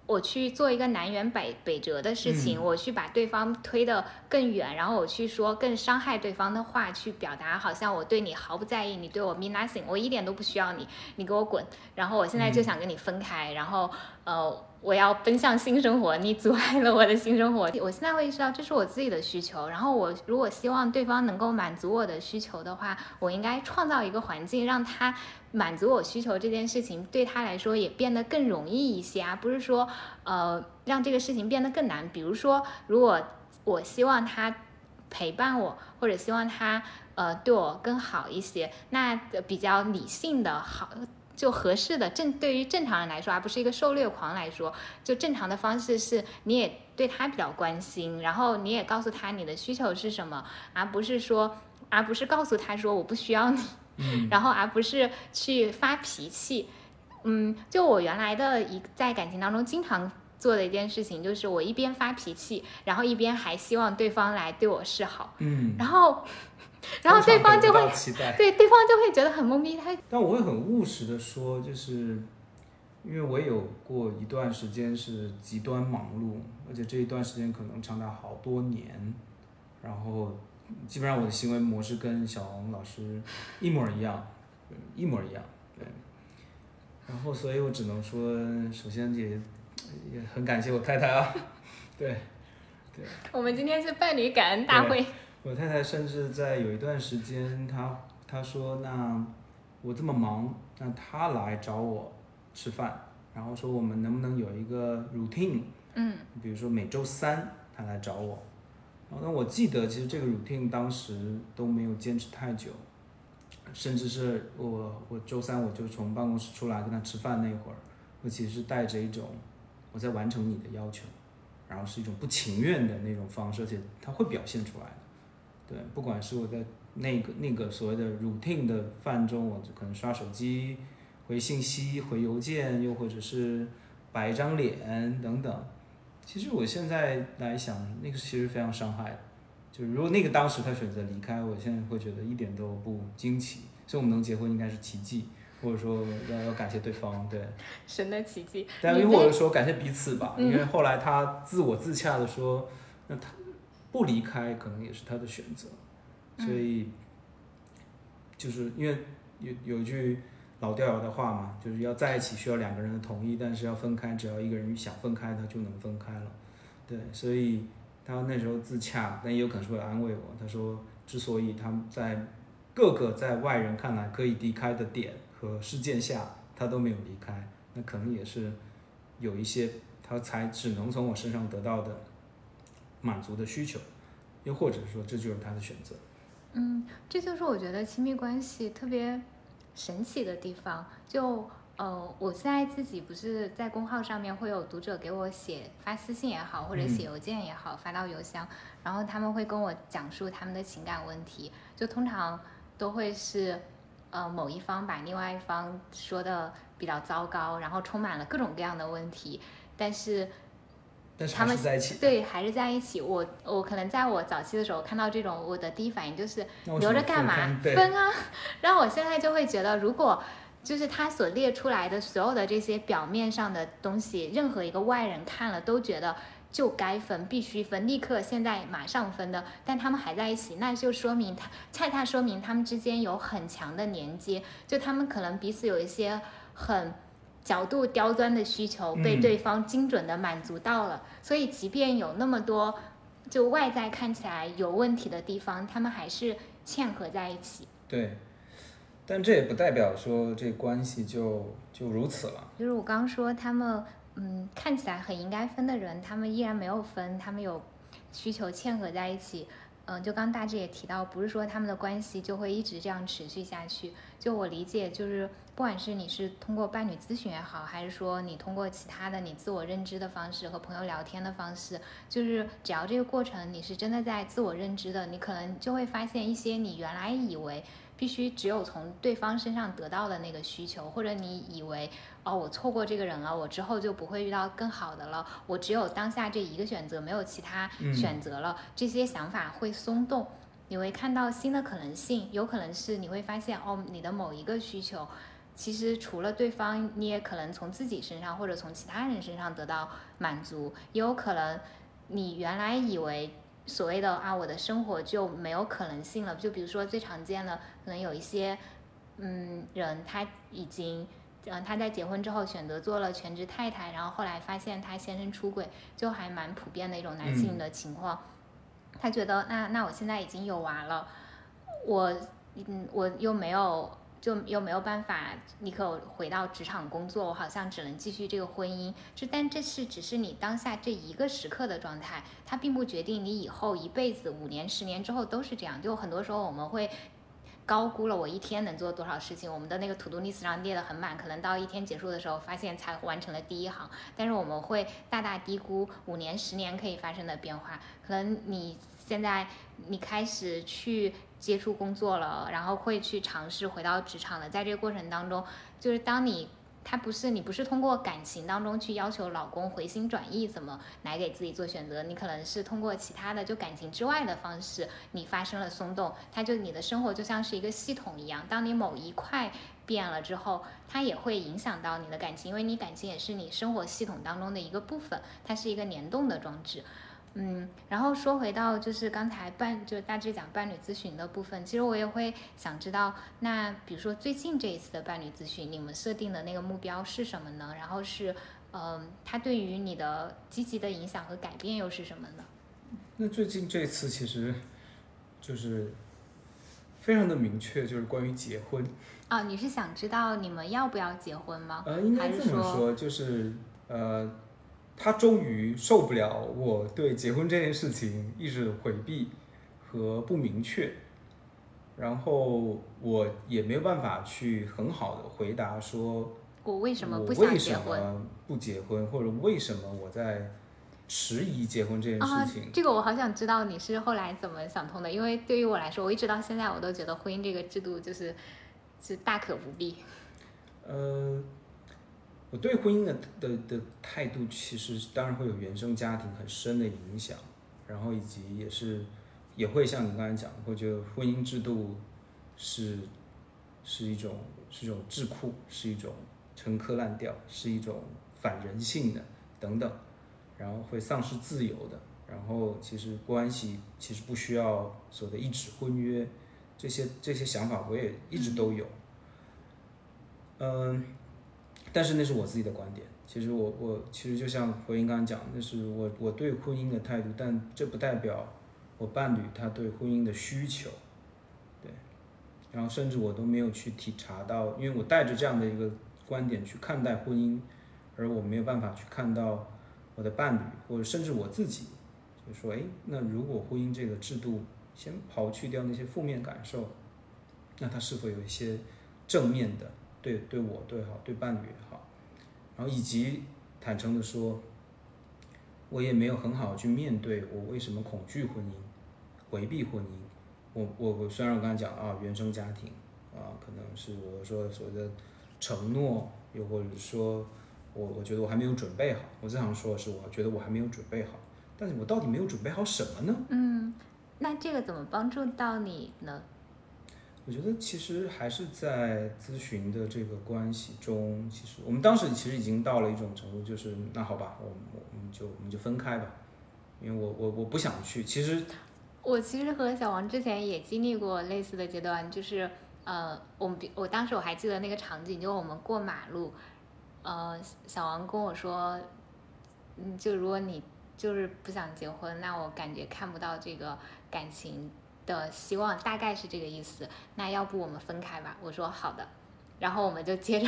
我去做一个南辕北北辙的事情，我去把对方推得更远，然后我去说更伤害对方的话，去表达好像我对你毫不在意，你对我 mean nothing，我一点都不需要你，你给我滚，然后我现在就想跟你分开，然后呃。我要奔向新生活，你阻碍了我的新生活。我现在会意识到这是我自己的需求，然后我如果希望对方能够满足我的需求的话，我应该创造一个环境，让他满足我需求这件事情对他来说也变得更容易一些啊，不是说呃让这个事情变得更难。比如说，如果我希望他陪伴我，或者希望他呃对我更好一些，那比较理性的好。就合适的正对于正常人来说，而不是一个受虐狂来说，就正常的方式是，你也对他比较关心，然后你也告诉他你的需求是什么，而不是说，而不是告诉他说我不需要你，然后而不是去发脾气。嗯，就我原来的一在感情当中经常做的一件事情，就是我一边发脾气，然后一边还希望对方来对我示好。嗯，然后。然后对方就会对对方就会觉得很懵逼，他但我会很务实的说，就是因为我有过一段时间是极端忙碌，而且这一段时间可能长达好多年，然后基本上我的行为模式跟小红老师一模一样，一模一样，对。然后所以我只能说，首先也也很感谢我太太啊，对对。我们今天是伴侣感恩大会。我太太甚至在有一段时间，她她说：“那我这么忙，那她来找我吃饭，然后说我们能不能有一个 routine？嗯，比如说每周三她来找我。那我记得其实这个 routine 当时都没有坚持太久，甚至是我我周三我就从办公室出来跟他吃饭那会儿，我其实是带着一种我在完成你的要求，然后是一种不情愿的那种方式，而且他会表现出来的。”对，不管是我在那个那个所谓的 routine 的饭中，我就可能刷手机、回信息、回邮件，又或者是摆一张脸等等。其实我现在来想，那个其实非常伤害的。就如果那个当时他选择离开，我现在会觉得一点都不惊奇。所以我们能结婚应该是奇迹，或者说要要感谢对方。对，神的奇迹。但因为我说感谢彼此吧，因为后来他自我自洽的说，那他。不离开可能也是他的选择，所以就是因为有有一句老掉牙的话嘛，就是要在一起需要两个人的同意，但是要分开，只要一个人想分开，他就能分开了。对，所以他那时候自洽，但也有可能是为了安慰我。他说，之所以他在各个在外人看来可以离开的点和事件下，他都没有离开，那可能也是有一些他才只能从我身上得到的。满足的需求，又或者说这就是他的选择。嗯，这就是我觉得亲密关系特别神奇的地方。就呃，我现在自己不是在公号上面会有读者给我写发私信也好，或者写邮件也好，发到邮箱，然后他们会跟我讲述他们的情感问题，就通常都会是呃某一方把另外一方说的比较糟糕，然后充满了各种各样的问题，但是。他们对还是在一起。我我可能在我早期的时候看到这种，我的第一反应就是留着干嘛？分啊！然后我现在就会觉得，如果就是他所列出来的所有的这些表面上的东西，任何一个外人看了都觉得就该分，必须分，立刻现在马上分的，但他们还在一起，那就说明他恰恰说明他们之间有很强的连接，就他们可能彼此有一些很角度刁钻的需求被嗯对方精准的满足到了，所以即便有那么多就外在看起来有问题的地方，他们还是嵌合在一起。对，但这也不代表说这关系就就如此了。就是我刚说他们，嗯，看起来很应该分的人，他们依然没有分，他们有需求嵌合在一起。嗯，就刚大致也提到，不是说他们的关系就会一直这样持续下去。就我理解，就是不管是你是通过伴侣咨询也好，还是说你通过其他的你自我认知的方式和朋友聊天的方式，就是只要这个过程你是真的在自我认知的，你可能就会发现一些你原来以为必须只有从对方身上得到的那个需求，或者你以为哦，我错过这个人了，我之后就不会遇到更好的了，我只有当下这一个选择，没有其他嗯选择了，这些想法会松动，你会看到新的可能性，有可能是你会发现哦，你的某一个需求。其实除了对方，你也可能从自己身上或者从其他人身上得到满足，也有可能你原来以为所谓的啊，我的生活就没有可能性了。就比如说最常见的，可能有一些嗯人他已经。嗯，他在结婚之后选择做了全职太太，然后后来发现他先生出轨，就还蛮普遍的一种男性的情况。他觉得那那我现在已经有娃了，我嗯我又没有就又没有办法立刻回到职场工作，我好像只能继续这个婚姻。就但这是只是你当下这一个时刻的状态，它并不决定你以后一辈子五年十年之后都是这样。就很多时候我们会。高估了我一天能做多少事情，我们的那个 to do list 上列得很满，可能到一天结束的时候，发现才完成了第一行。但是我们会大大低估五年、十年可以发生的变化。可能你现在你开始去接触工作了，然后会去尝试回到职场了，在这个过程当中，就是当你。他不是你不是通过感情当中去要求老公回心转意，怎么来给自己做选择？你可能是通过其他的就感情之外的方式，你发生了松动。它就你的生活就像是一个系统一样，当你某一块变了之后，它也会影响到你的感情，因为你感情也是你生活系统当中的一个部分，它是一个联动的装置。嗯，然后说回到就是刚才伴就大致讲伴侣咨询的部分，其实我也会想知道，那比如说最近这一次的伴侣咨询，你们设定的那个目标是什么呢？然后是，嗯，它对于你的积极的影响和改变又是什么呢？那最近这次其实就是非常的明确，就是关于结婚。啊，你是想知道你们要不要结婚吗？呃，应该这么说，就是呃，他终于受不了我对结婚这件事情一直回避和不明确，然后我也没有办法去很好的回答说，我为什么我不想为什结婚？么不结婚，或者为什么我在迟疑结婚这件啊事情。，这个我好想知道你是后来怎么想通的，因为对于我来说，我一直到现在我都觉得婚姻这个制度就是是大可不必。呃，我对婚姻的的的态度，其实当然会有原生家庭很深的影响，然后以及也是也会像你刚才讲，会觉得婚姻制度是是一种是一种智库，是一种陈疴烂调，是一种反人性的等等，然后会丧失自由的，然后其实关系其实不需要所谓的一纸婚约，这些这些想法我也一直都有。嗯，但是那是我自己的观点。其实我我其实就像回应刚刚讲，那是我我对婚姻的态度，但这不代表我伴侣他对婚姻的需求，对。然后甚至我都没有去体察到，因为我带着这样的一个观点去看待婚姻，而我没有办法去看到我的伴侣或者甚至我自己，就说，哎，那如果婚姻这个制度先刨去掉那些负面感受，那它是否有一些正面的？对对我对好，对伴侣也好，然后以及坦诚的说，我也没有很好去面对我为什么恐惧婚姻，回避婚姻。我我我虽然我刚才讲啊，原生家庭啊，可能是我说所谓的承诺，又或者说我我觉得我还没有准备好。我最常说的是，我觉得我还没有准备好，但是我到底没有准备好什么呢？嗯，那这个怎么帮助到你呢？我觉得其实还是在咨询的这个关系中，其实我们当时其实已经到了一种程度，就是那好吧，我们我们就我们就分开吧。因为我我我不想去。其实我其实和小王之前也经历过类似的阶段，就是呃，我们我当时我还记得那个场景，就我们过马路，呃，小王跟我说，嗯，就如果你就是不想结婚，那我感觉看不到这个感情的希望，大概是这个意思。那要不我们分开吧？我说好的，然后我们就接着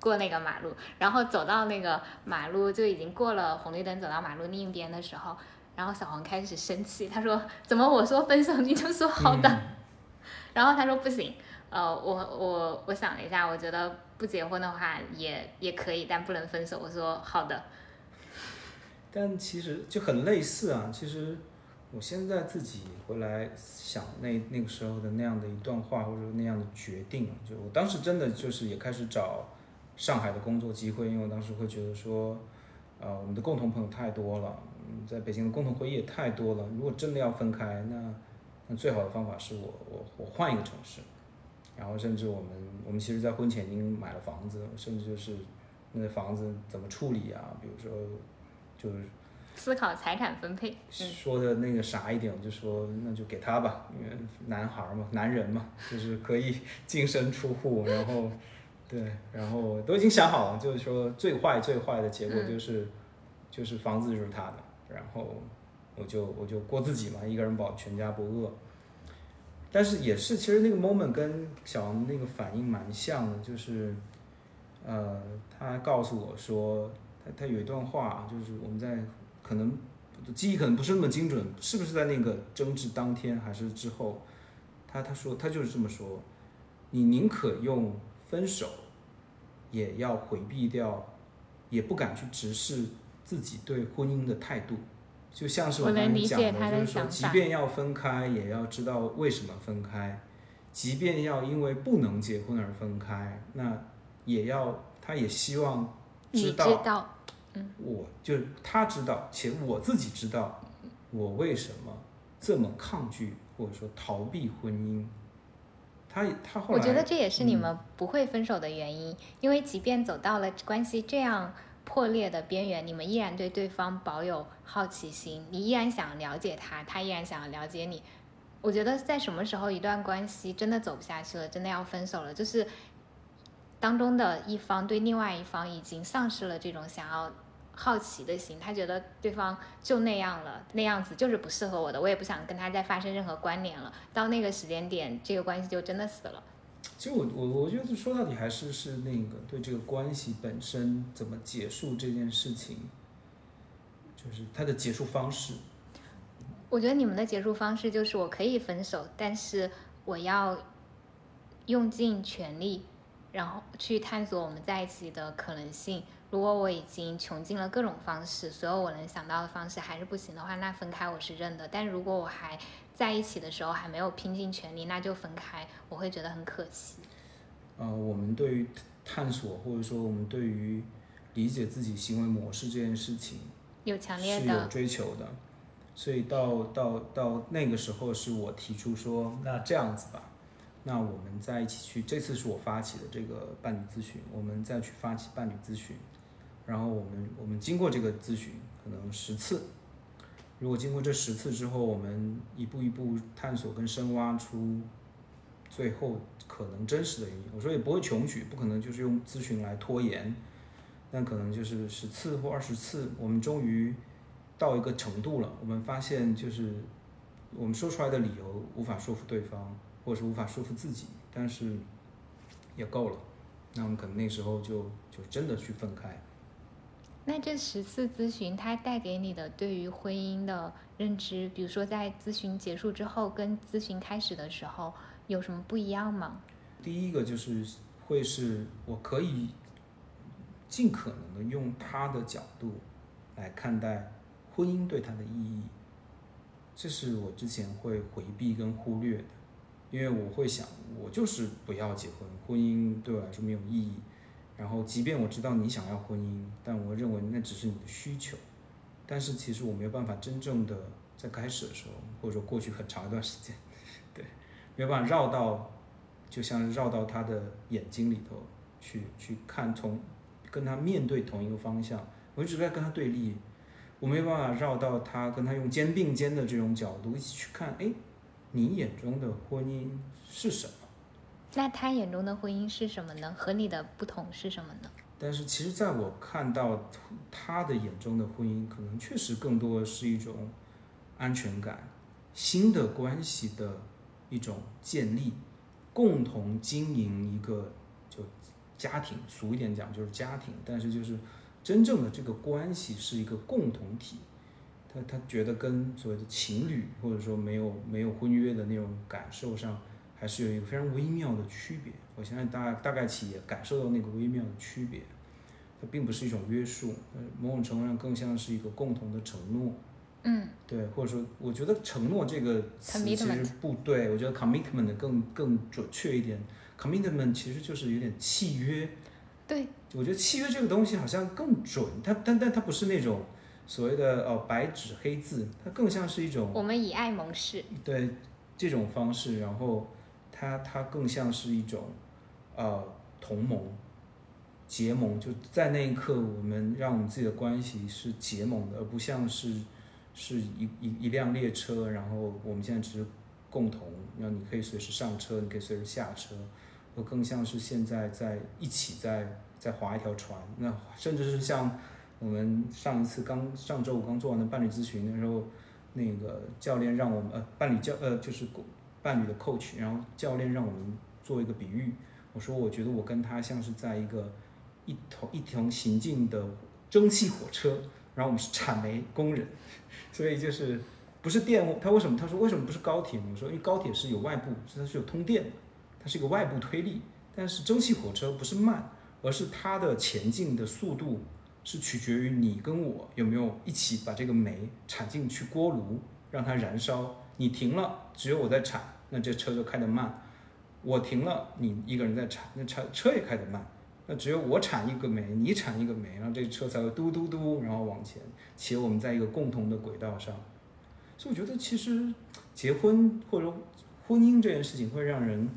过那个马路，然后走到那个马路就已经过了红绿灯，走到马路另一边的时候。然后小黄开始生气，他说：“怎么我说分手你就说好的？” 然后他说：“不行，呃，我我我想了一下，我觉得不结婚的话也也可以，但不能分手。”我说：“好的。”但其实就很类似啊。其实我现在自己回来想那那个时候的那样的一段话，或者说那样的决定，就我当时真的就是也开始找上海的工作机会，因为我当时会觉得说，呃，我们的共同朋友太多了。嗯在北京的共同回忆也太多了。如果真的要分开，那那最好的方法是我我我换一个城市，然后甚至我们我们其实，在婚前已经买了房子，甚至就是那房子怎么处理啊？比如说，就是思考财产分配。说的那个啥一点，我就说那就给他吧，因为男孩嘛，男人嘛，就是可以净身出户，然后对，然后都已经想好了，就是说最坏最坏的结果就是就是房子就是他的。然后我就我就过自己嘛，一个人保全家不饿。但是也是，其实那个 moment 跟小王那个反应蛮像的，就是，呃，他告诉我说，他他有一段话，就是我们在可能记忆可能不是那么精准，是不是在那个争执当天还是之后？他他说他就是这么说，你宁可用分手，也要回避掉，也不敢去直视。自己对婚姻的态度，就像是我刚才讲的，就是说，即便要分开，也要知道为什么分开；即便要因为不能结婚而分开，那也要，他也希望知道，嗯，我就他知道，且我自己知道，我为什么这么抗拒或者说逃避婚姻。他他后来，我觉得这也是你们不会分手的原因，因为即便走到了关系这样。破裂的边缘，你们依然对对方保有好奇心，你依然想了解他，他依然想要了解你。我觉得在什么时候一段关系真的走不下去了，真的要分手了，就是当中的一方对另外一方已经丧失了这种想要好奇的心，他觉得对方就那样了，那样子就是不适合我的，我也不想跟他再发生任何关联了。到那个时间点，这个关系就真的死了。其实我我我觉得说到底还是是那个对这个关系本身怎么结束这件事情，就是它的结束方式。我觉得你们的结束方式就是我可以分手，但是我要用尽全力，然后去探索我们在一起的可能性。如果我已经穷尽了各种方式，所有我能想到的方式还是不行的话，那分开我是认的。但如果我还在一起的时候还没有拼尽全力，那就分开，我会觉得很可惜。呃，我们对于探索或者说我们对于理解自己行为模式这件事情，有强烈的是有追求的。所以到到到那个时候，是我提出说，那这样子吧，那我们在一起去。这次是我发起的这个伴侣咨询，我们再去发起伴侣咨询。然后我们我们经过这个咨询，可能十次，如果经过这十次之后，我们一步一步探索跟深挖出最后可能真实的原因，我说也不会穷举，不可能就是用咨询来拖延，但可能就是十次或二十次，我们终于到一个程度了，我们发现就是我们说出来的理由无法说服对方，或者是无法说服自己，但是也够了，那我们可能那时候就就真的去分开。那这十次咨询，它带给你的对于婚姻的认知，比如说在咨询结束之后跟咨询开始的时候，有什么不一样吗？第一个就是会是我可以尽可能的用他的角度来看待婚姻对他的意义，这是我之前会回避跟忽略的，因为我会想，我就是不要结婚，婚姻对我来说没有意义。然后，即便我知道你想要婚姻，但我认为那只是你的需求。但是，其实我没有办法真正的在开始的时候，或者说过去很长一段时间，对，没有办法绕到，就像绕到他的眼睛里头去去看，从跟他面对同一个方向，我一直在跟他对立。我没有办法绕到他跟他用肩并肩的这种角度一起去看，哎，你眼中的婚姻是什么？那他眼中的婚姻是什么呢？和你的不同是什么呢？但是其实，在我看到他的眼中的婚姻，可能确实更多的是一种安全感、新的关系的一种建立，共同经营一个就家庭，俗一点讲就是家庭，但是就是真正的这个关系是一个共同体。他他觉得跟所谓的情侣或者说没有没有婚约的那种感受上。还是有一个非常微妙的区别，我相信大大概企业感受到那个微妙的区别，它并不是一种约束，呃，某种程度上更像是一个共同的承诺，嗯，对，或者说，我觉得承诺这个词其实不对，我觉得 commitment 更更准确一点，commitment 其实就是有点契约，对，我觉得契约这个东西好像更准，它但但它不是那种所谓的哦白纸黑字，它更像是一种我们以爱盟誓，对这种方式，然后。它它更像是一种，呃，同盟、结盟，就在那一刻，我们让我们自己的关系是结盟的，而不像是是一一一辆列车，然后我们现在只是共同，然后你可以随时上车，你可以随时下车，而更像是现在在一起在在划一条船，那甚至是像我们上一次刚上周五刚做完的伴侣咨询的时候，那个教练让我们呃伴侣教呃就是共伴侣的 coach，然后教练让我们做一个比喻，我说我觉得我跟他像是在一个一同一同行进的蒸汽火车，然后我们是产煤工人，所以就是不是电，他为什么他说为什么不是高铁呢？我说因为高铁是有外部，是它是有通电的，它是一个外部推力，但是蒸汽火车不是慢，而是它的前进的速度是取决于你跟我有没有一起把这个煤铲进去锅炉，让它燃烧，你停了，只有我在铲。那这车就开得慢，我停了，你一个人在铲，那车车也开得慢。那只有我铲一个煤，你铲一个煤，然后这车才会嘟嘟嘟，然后往前。且我们在一个共同的轨道上，所以我觉得其实结婚或者婚姻这件事情会让人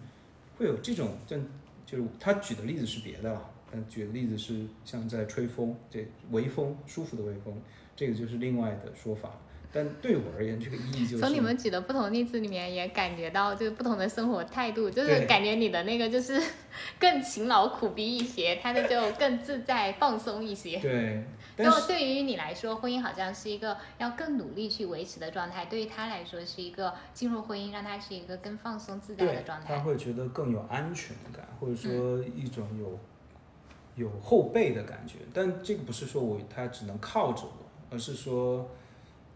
会有这种，就就是他举的例子是别的了，嗯，举的例子是像在吹风，这微风，舒服的微风，这个就是另外的说法。但对我而言，这个意义就是从你们举的不同例子里面也感觉到，就是不同的生活态度，就是感觉你的那个就是 更勤劳苦逼一些，他的就更自在放松一些。对，然后对于你来说，婚姻好像是一个要更努力去维持的状态，对于他来说是一个进入婚姻让他是一个更放松自在的状态。他会觉得更有安全感，或者说一种有有后背的感觉。但这个不是说我他只能靠着我，而是说。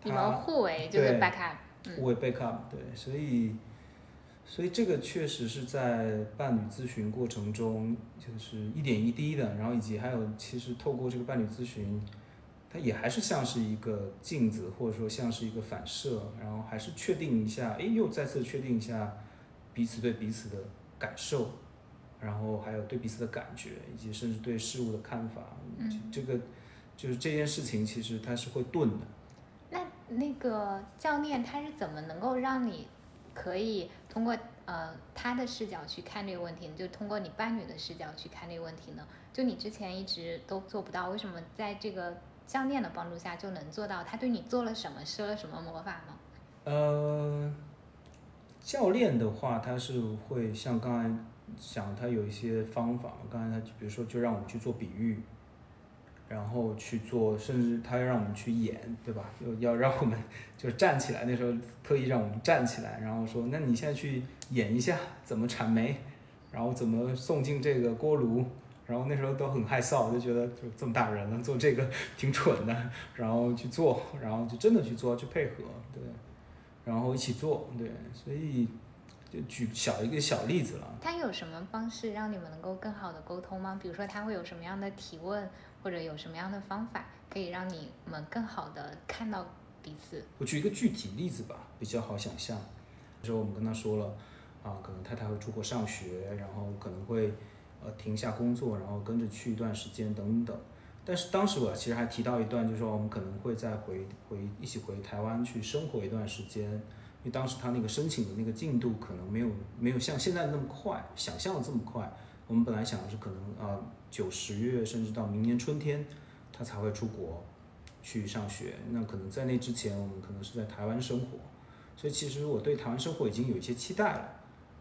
你们互为就是 backup，互为 backup，对，所以，所以这个确实是在伴侣咨询过程中，就是一点一滴的，然后以及还有，其实透过这个伴侣咨询，它也还是像是一个镜子，或者说像是一个反射，然后还是确定一下，哎，又再次确定一下彼此对彼此的感受，然后还有对彼此的感觉，以及甚至对事物的看法，这个就是这件事情其实它是会钝的。那个教练他是怎么能够让你可以通过呃他的视角去看这个问题，就通过你伴侣的视角去看这个问题呢？就你之前一直都做不到，为什么在这个教练的帮助下就能做到？他对你做了什么，施了什么魔法呢？呃，教练的话，他是会像刚才讲，他有一些方法。刚才他比如说，就让我们去做比喻。然后去做，甚至他要让我们去演，对吧？要要让我们就是站起来，那时候特意让我们站起来，然后说：“那你现在去演一下怎么铲煤，然后怎么送进这个锅炉。”然后那时候都很害臊，就觉得就这么大人了，做这个 挺蠢的。然后去做，然后就真的去做，去配合，对，然后一起做，对，所以就举小一个小例子了。他有什么方式让你们能够更好的沟通吗？比如说他会有什么样的提问？或者有什么样的方法可以让你们更好的看到彼此？我举一个具体例子吧，比较好想象。比如说我们跟他说了，啊，可能太太会出国上学，然后可能会呃停下工作，然后跟着去一段时间等等。但是当时我其实还提到一段，就是说我们可能会再回回一起回台湾去生活一段时间，因为当时他那个申请的那个进度可能没有没有像现在那么快，想象的这么快。我们本来想的是可能啊九十月甚至到明年春天，他才会出国，去上学。那可能在那之前，我们可能是在台湾生活，所以其实我对台湾生活已经有一些期待了。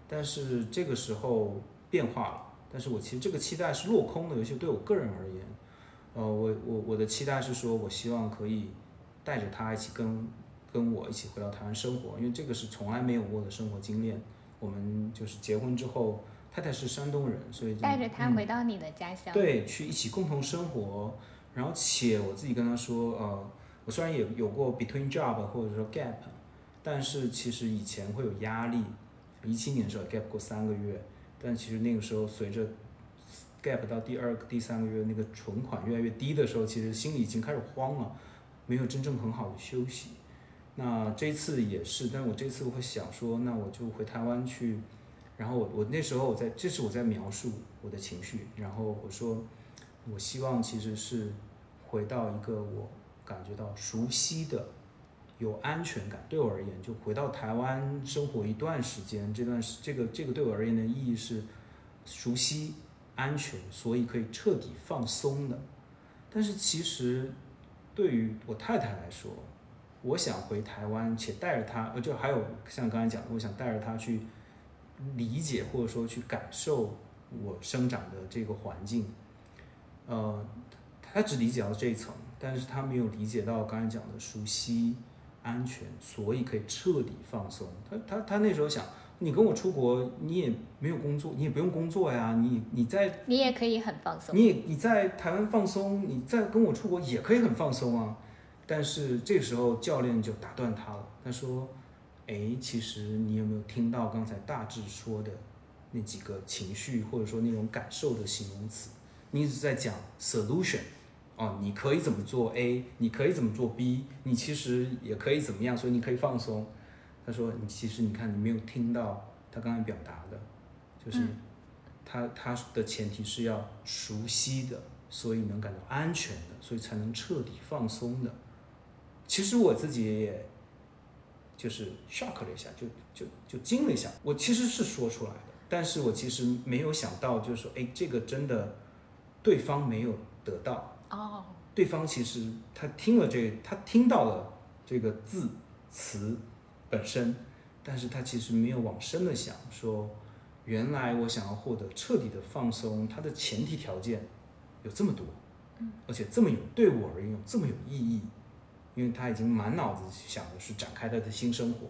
但是这个时候变化了，但是我其实这个期待是落空的，尤其对我个人而言，呃，我我我的期待是说，我希望可以带着他一起跟跟我一起回到台湾生活，因为这个是从来没有过的生活经验。我们就是结婚之后，太太是山东人，所以带着他回到你的家乡，对，去一起共同生活。然后且我自己跟他说，呃，我虽然也有过 between job 或者说 gap，但是其实以前会有压力。一七年的时候 gap 过三个月，但其实那个时候随着 gap 到第二个、第三个月，那个存款越来越低的时候，其实心里已经开始慌了，没有真正很好的休息。那这次也是，但我这次我会想说，那我就回台湾去，然后我我那时候我在，这是我在描述我的情绪，然后我说，我希望其实是回到一个我感觉到熟悉的。有安全感，对我而言，就回到台湾生活一段时间，这段时这个这个对我而言的意义是熟悉、安全，所以可以彻底放松的。但是其实对于我太太来说，我想回台湾，且带着她，呃，就还有像刚才讲的，我想带着她去理解或者说去感受我生长的这个环境。呃，他只理解到这一层，但是他没有理解到刚才讲的熟悉。安全，所以可以彻底放松。他他他那时候想，你跟我出国，你也没有工作，你也不用工作呀。你你在，你也可以很放松。你也你在台湾放松，你在跟我出国也可以很放松啊。但是这个时候教练就打断他了，他说：“哎，其实你有没有听到刚才大致说的那几个情绪或者说那种感受的形容词？你一直在讲 solution。”哦，你可以怎么做 A？你可以怎么做 B？你其实也可以怎么样？所以你可以放松。他说：“你其实你看，你没有听到他刚才表达的，就是他他的前提是要熟悉的，所以能感到安全的，所以才能彻底放松的。其实我自己也就是 shock 了一下，就就就惊了一下。我其实是说出来的，但是我其实没有想到，就是说，哎，这个真的对方没有得到。”哦，对方其实他听了这，他听到了这个字词本身，但是他其实没有往深的想，说原来我想要获得彻底的放松，它的前提条件有这么多，嗯，而且这么有对我而言有这么有意义，因为他已经满脑子想的是展开他的新生活，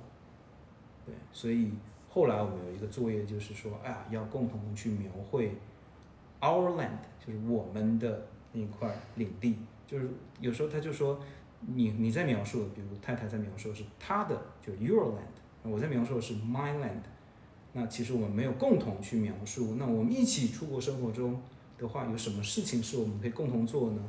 对，所以后来我们有一个作业就是说，哎呀，要共同去描绘 our land，就是我们的。那一块领地，就是有时候他就说，你你在描述，比如太太在描述是他的，就是 your land，我在描述的是 my land，那其实我们没有共同去描述，那我们一起出国生活中的话，有什么事情是我们可以共同做呢？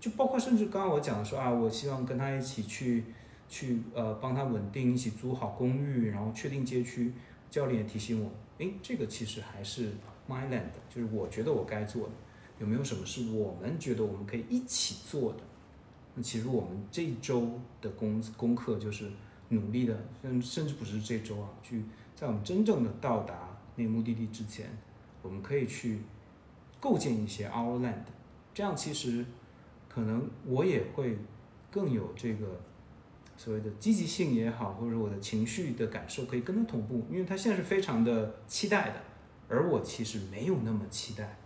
就包括甚至刚刚我讲说啊，我希望跟他一起去去呃帮他稳定，一起租好公寓，然后确定街区。教练也提醒我，诶，这个其实还是 my land，就是我觉得我该做的。有没有什么是我们觉得我们可以一起做的？那其实我们这一周的功功课就是努力的，甚甚至不是这周啊，去在我们真正的到达那个目的地之前，我们可以去构建一些 our land。这样其实可能我也会更有这个所谓的积极性也好，或者我的情绪的感受可以跟他同步，因为他现在是非常的期待的，而我其实没有那么期待。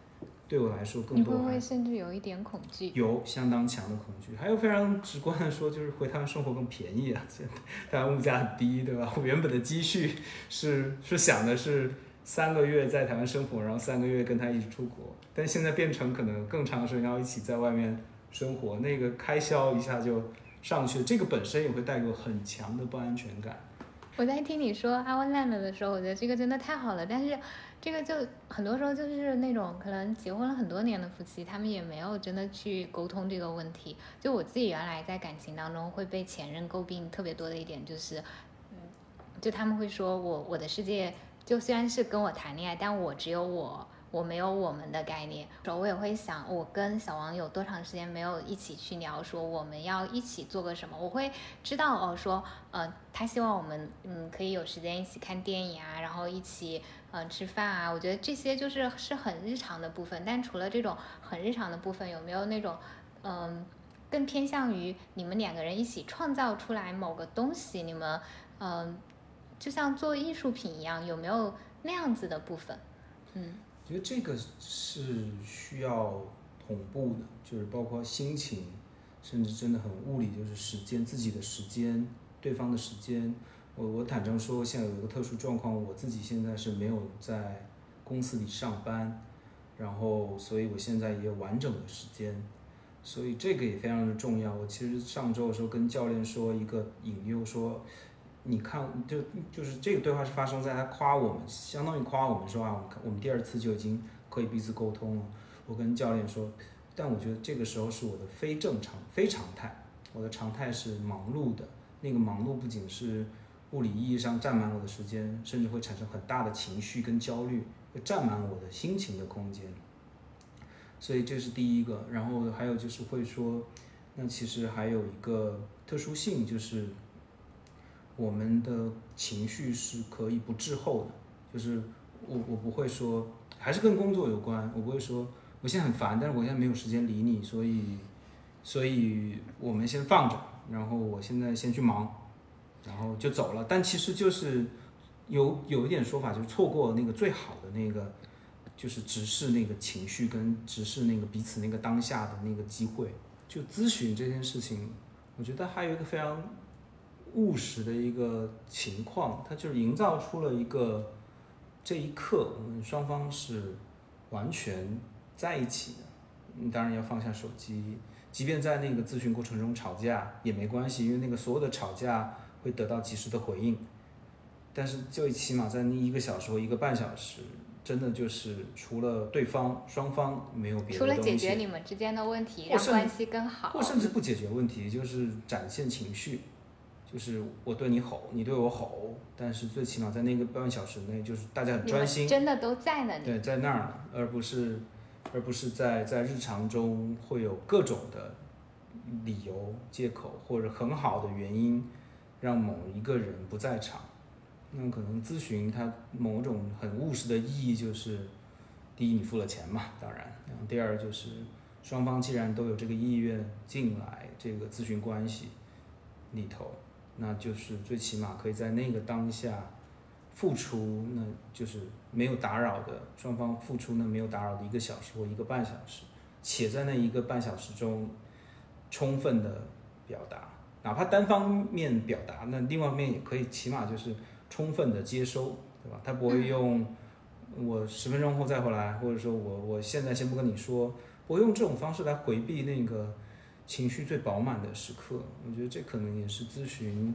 对我来说，更多你会不会甚至有一点恐惧？有相当强的恐惧，还有非常直观的说，就是回台湾生活更便宜啊！现在台湾物价很低，对吧？我原本的积蓄是是想的是三个月在台湾生活，然后三个月跟他一起出国，但现在变成可能更长时间要一起在外面生活，那个开销一下就上去，这个本身也会带给我很强的不安全感。我在听你说阿温 land 的时候，我觉得这个真的太好了，但是。这个就很多时候就是那种可能结婚了很多年的夫妻，他们也没有真的去沟通这个问题。就我自己原来在感情当中会被前任诟病特别多的一点就是，嗯，就他们会说我我的世界就虽然是跟我谈恋爱，但我只有我。我没有我们的概念，时候我也会想，我跟小王有多长时间没有一起去聊，说我们要一起做个什么？我会知道哦，说，呃，他希望我们，嗯，可以有时间一起看电影啊，然后一起，嗯，吃饭啊。我觉得这些就是是很日常的部分。但除了这种很日常的部分，有没有那种，嗯，更偏向于你们两个人一起创造出来某个东西，你们嗯、就像做艺术品一样，有没有那样子的部分？嗯觉得这个是需要同步的，就是包括心情，甚至真的很物理，就是时间，自己的时间，对方的时间。我我坦诚说，现在有一个特殊状况，我自己现在是没有在公司里上班，然后所以我现在也有完整的时间，所以这个也非常的重要。我其实上周的时候跟教练说一个引诱说。你看，就就是这个对话是发生在他夸我们，相当于夸我们说啊，我们第二次就已经可以彼此沟通了。我跟教练说，但我觉得这个时候是我的非正常、非常态，我的常态是忙碌的。那个忙碌不仅是物理意义上占满我的时间，甚至会产生很大的情绪跟焦虑，会占满我的心情的空间。所以这是第一个，然后还有就是会说，那其实还有一个特殊性就是。我们的情绪是可以不滞后的，就是我我不会说，还是跟工作有关，我不会说我现在很烦，但是我现在没有时间理你，所以所以我们先放着，然后我现在先去忙，然后就走了。但其实就是有有一点说法，就是错过那个最好的那个，就是直视那个情绪跟直视那个彼此那个当下的那个机会。就咨询这件事情，我觉得还有一个非常。务实的一个情况，它就是营造出了一个这一刻我们双方是完全在一起的。你当然要放下手机，即便在那个咨询过程中吵架也没关系，因为那个所有的吵架会得到及时的回应。但是最起码在那一个小时或一个半小时，真的就是除了对方双方没有别的除了解决你们之间的问题，让关系更好，或甚至不解决问题，就是展现情绪。就是我对你吼，你对我吼，但是最起码在那个半小时内，就是大家很专心，真的都在呢。对，在那儿，而不是，而不是在在日常中会有各种的理由、借口或者很好的原因，让某一个人不在场。那可能咨询它某种很务实的意义就是，第一你付了钱嘛，当然，然后第二就是双方既然都有这个意愿进来这个咨询关系里头。那就是最起码可以在那个当下付出，那就是没有打扰的双方付出那没有打扰的一个小时或一个半小时，且在那一个半小时中充分的表达，哪怕单方面表达，那另外一面也可以起码就是充分的接收，对吧？他不会用我十分钟后再回来，或者说我我现在先不跟你说，不会用这种方式来回避那个。情绪最饱满的时刻，我觉得这可能也是咨询，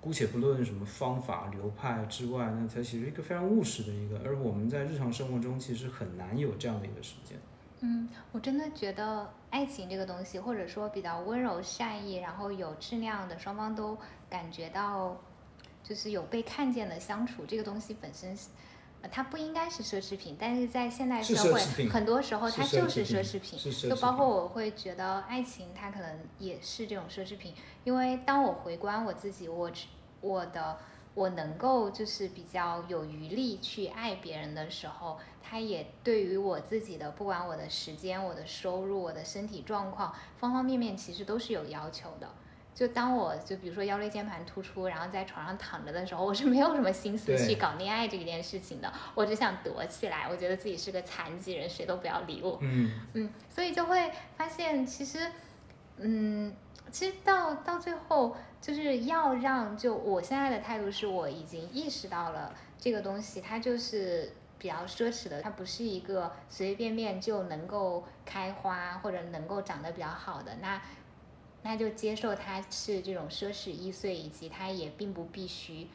姑且不论什么方法流派之外，那它其实一个非常务实的一个，而我们在日常生活中其实很难有这样的一个时间。嗯，我真的觉得爱情这个东西，或者说比较温柔善意，然后有质量的，双方都感觉到就是有被看见的相处，这个东西本身。它不应该是奢侈品，但是在现代社会，很多时候它就是奢侈品。就包括我会觉得爱情，它可能也是这种奢侈品。因为当我回观我自己，我我的我能够就是比较有余力去爱别人的时候，它也对于我自己的，不管我的时间、我的收入、我的身体状况，方方面面其实都是有要求的。就当我就比如说腰椎间盘突出，然后在床上躺着的时候，我是没有什么心思去搞恋爱这一件事情的，我只想躲起来。我觉得自己是个残疾人，谁都不要理我。嗯嗯，所以就会发现，其实，嗯，其实到到最后，就是要让就我现在的态度是，我已经意识到了这个东西，它就是比较奢侈的，它不是一个随随便便就能够开花或者能够长得比较好的那。那就接受它是这种奢侈易碎，以及它也并不必须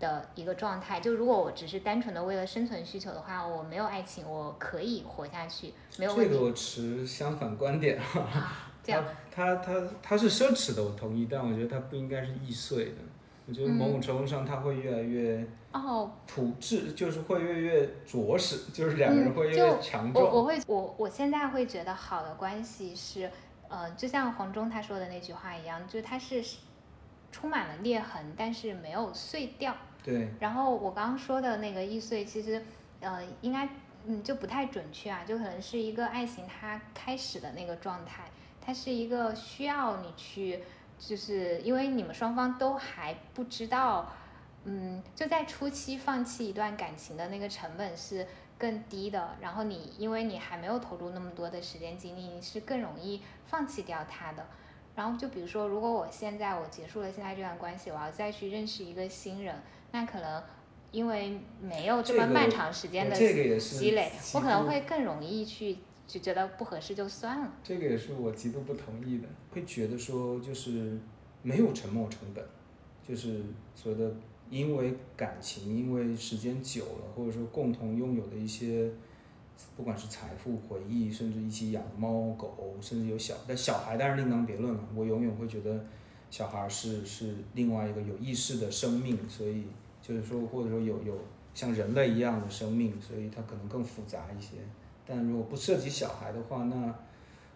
的一个状态。就如果我只是单纯的为了生存需求的话，我没有爱情，我可以活下去，没有问题。这个我持相反观点啊。这样，他他他是奢侈的，我同意，但我觉得他不应该是易碎的。我觉得某种程度上，他会越来越哦土质，就是会越越着实，就是两个人会越越强壮。我我会我我现在会觉得好的关系是。呃，就像黄忠他说的那句话一样，就是它是充满了裂痕，但是没有碎掉。对。然后我刚刚说的那个易碎，其实呃应该嗯就不太准确啊，就可能是一个爱情它开始的那个状态，它是一个需要你去，就是因为你们双方都还不知道，嗯，就在初期放弃一段感情的那个成本是更低的，然后你因为你还没有投入那么多的时间精力，你是更容易放弃掉它的。然后就比如说，如果我现在我结束了现在这段关系，我要再去认识一个新人，那可能因为没有这么漫长时间的积累，我可能会更容易去就觉得不合适就算了。这个也是我极度不同意的，会觉得说就是没有沉没成本，就是所谓的因为感情，因为时间久了，或者说共同拥有的一些。不管是财富、回忆，甚至一起养猫狗，甚至有小，但小孩当然另当别论了。我永远会觉得，小孩是是另外一个有意识的生命，所以就是说，或者说有有像人类一样的生命，所以它可能更复杂一些。但如果不涉及小孩的话，那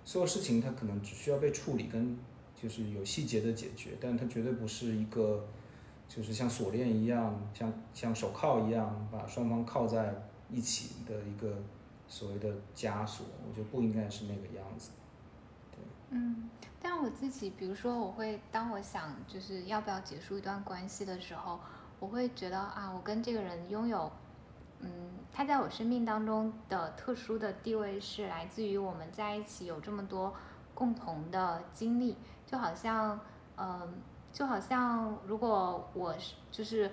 所有事情它可能只需要被处理，跟就是有细节的解决，但它绝对不是一个就是像锁链一样，像像手铐一样把双方铐在一起的一个。所谓的枷锁，我觉得不应该是那个样子。对，嗯，但我自己，比如说，我会当我想就是要不要结束一段关系的时候，我会觉得啊，我跟这个人拥有，嗯，他在我生命当中的特殊的地位是来自于我们在一起有这么多共同的经历，就好像，嗯，就好像如果我是就是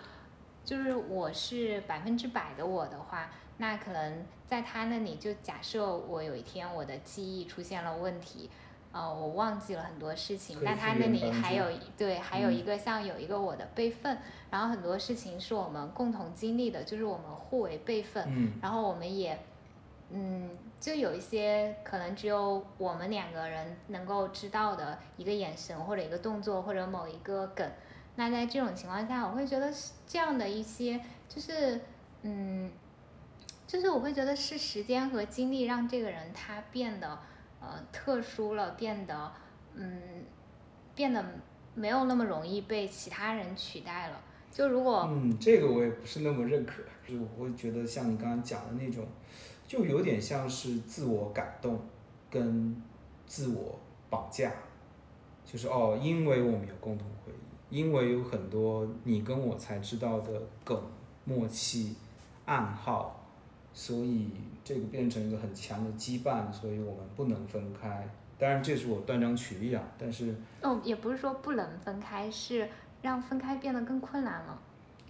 就是我是百分之百的我的话。那可能在他那里，就假设我有一天我的记忆出现了问题，呃，我忘记了很多事情，但他那里还有对，还有一个像有一个我的备份，然后很多事情是我们共同经历的，就是我们互为备份，然后我们也，嗯，就有一些可能只有我们两个人能够知道的一个眼神或者一个动作或者某一个梗，那在这种情况下，我会觉得是这样的一些就是嗯。就是我会觉得是时间和精力让这个人他变得呃特殊了，变得嗯变得没有那么容易被其他人取代了。就如果嗯这个我也不是那么认可，就是我会觉得像你刚刚讲的那种，就有点像是自我感动跟自我绑架，就是哦，因为我们有共同回忆，因为有很多你跟我才知道的梗、默契、暗号。所以这个变成一个很强的羁绊，所以我们不能分开。当然，这是我断章取义啊。但是哦，也不是说不能分开，是让分开变得更困难了。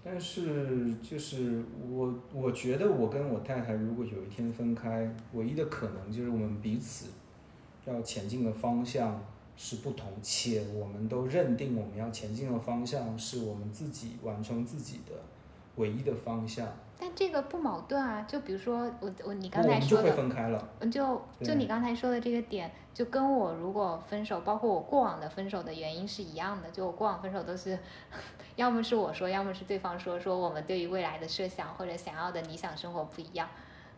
但是就是我，我觉得我跟我太太如果有一天分开，唯一的可能就是我们彼此要前进的方向是不同，且我们都认定我们要前进的方向是我们自己完成自己的唯一的方向。但这个不矛盾啊，就比如说我我你刚才说的，就就你刚才说的这个点，就跟我如果分手，包括我过往的分手的原因是一样的，就我过往分手都是，要么是我说，要么是对方说，说我们对于未来的设想或者想要的理想生活不一样。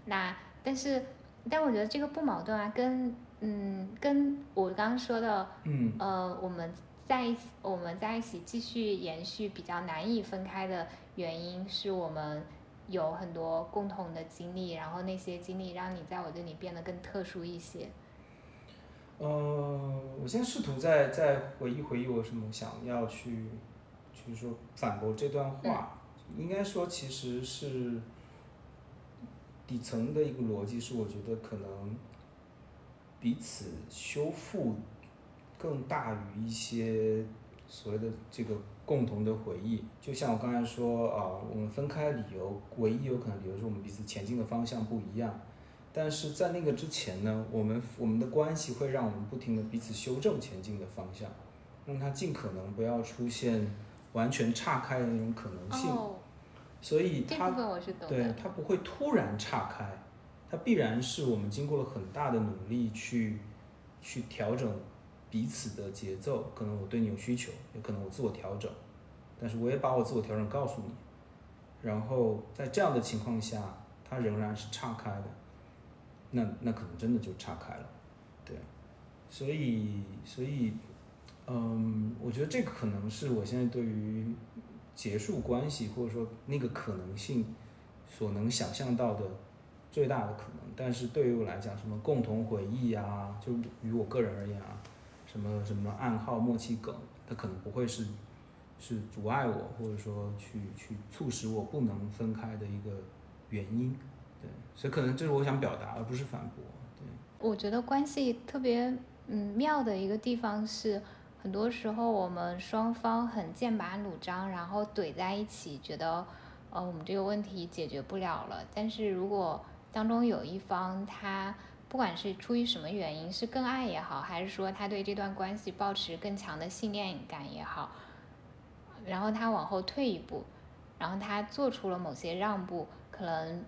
那但是但我觉得这个不矛盾啊，跟嗯跟我刚刚说的，嗯呃我们在一起我们在一起继续延续比较难以分开的原因是我们。有很多共同的经历，然后那些经历让你在我这里变得更特殊一些。呃，我现在试图在在回忆回忆我什么想要去，就是说反驳这段话。应该说其实是底层的一个逻辑是，我觉得可能彼此修复更大于一些所谓的这个。共同的回忆，就像我刚才说啊，我们分开理由，唯一有可能理由是我们彼此前进的方向不一样。但是在那个之前呢，我们我们的关系会让我们不停的彼此修正前进的方向，让它尽可能不要出现完全岔开的那种可能性。所以它对它不会突然岔开，它必然是我们经过了很大的努力去去调整。彼此的节奏，可能我对你有需求，也可能我自我调整，但是我也把我自我调整告诉你，然后在这样的情况下，它仍然是岔开的，那那可能真的就岔开了，对，所以所以，嗯，我觉得这个可能是我现在对于结束关系或者说那个可能性所能想象到的最大的可能，但是对于我来讲，什么共同回忆啊，就于我个人而言啊。什么什么暗号、默契梗，它可能不会是是阻碍我，或者说去去促使我不能分开的一个原因。对，所以可能这是我想表达，而不是反驳。对，我觉得关系特别嗯妙的一个地方是，很多时候我们双方很剑拔弩张，然后怼在一起，觉得呃我们这个问题解决不了了。但是如果当中有一方他不管是出于什么原因，是更爱也好，还是说他对这段关系保持更强的信念感也好，然后他往后退一步，然后他做出了某些让步，可能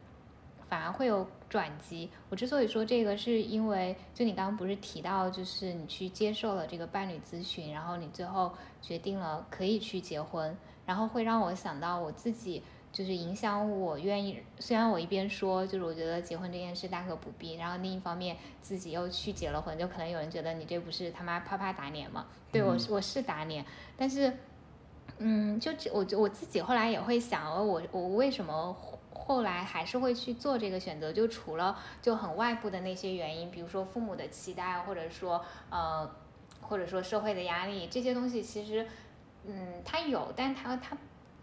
反而会有转机。我之所以说这个，是因为就你刚刚不是提到，就是你去接受了这个伴侣咨询，然后你最后决定了可以去结婚，然后会让我想到我自己。就是影响我愿意，虽然我一边说，就是我觉得结婚这件事大可不必，然后另一方面自己又去结了婚，就可能有人觉得你这不是他妈啪啪打脸吗？对我是我是打脸，但是，嗯，就我我自己后来也会想，我我为什么后来还是会去做这个选择？就除了就很外部的那些原因，比如说父母的期待，或者说呃，或者说社会的压力，这些东西其实，嗯，它有，但它它。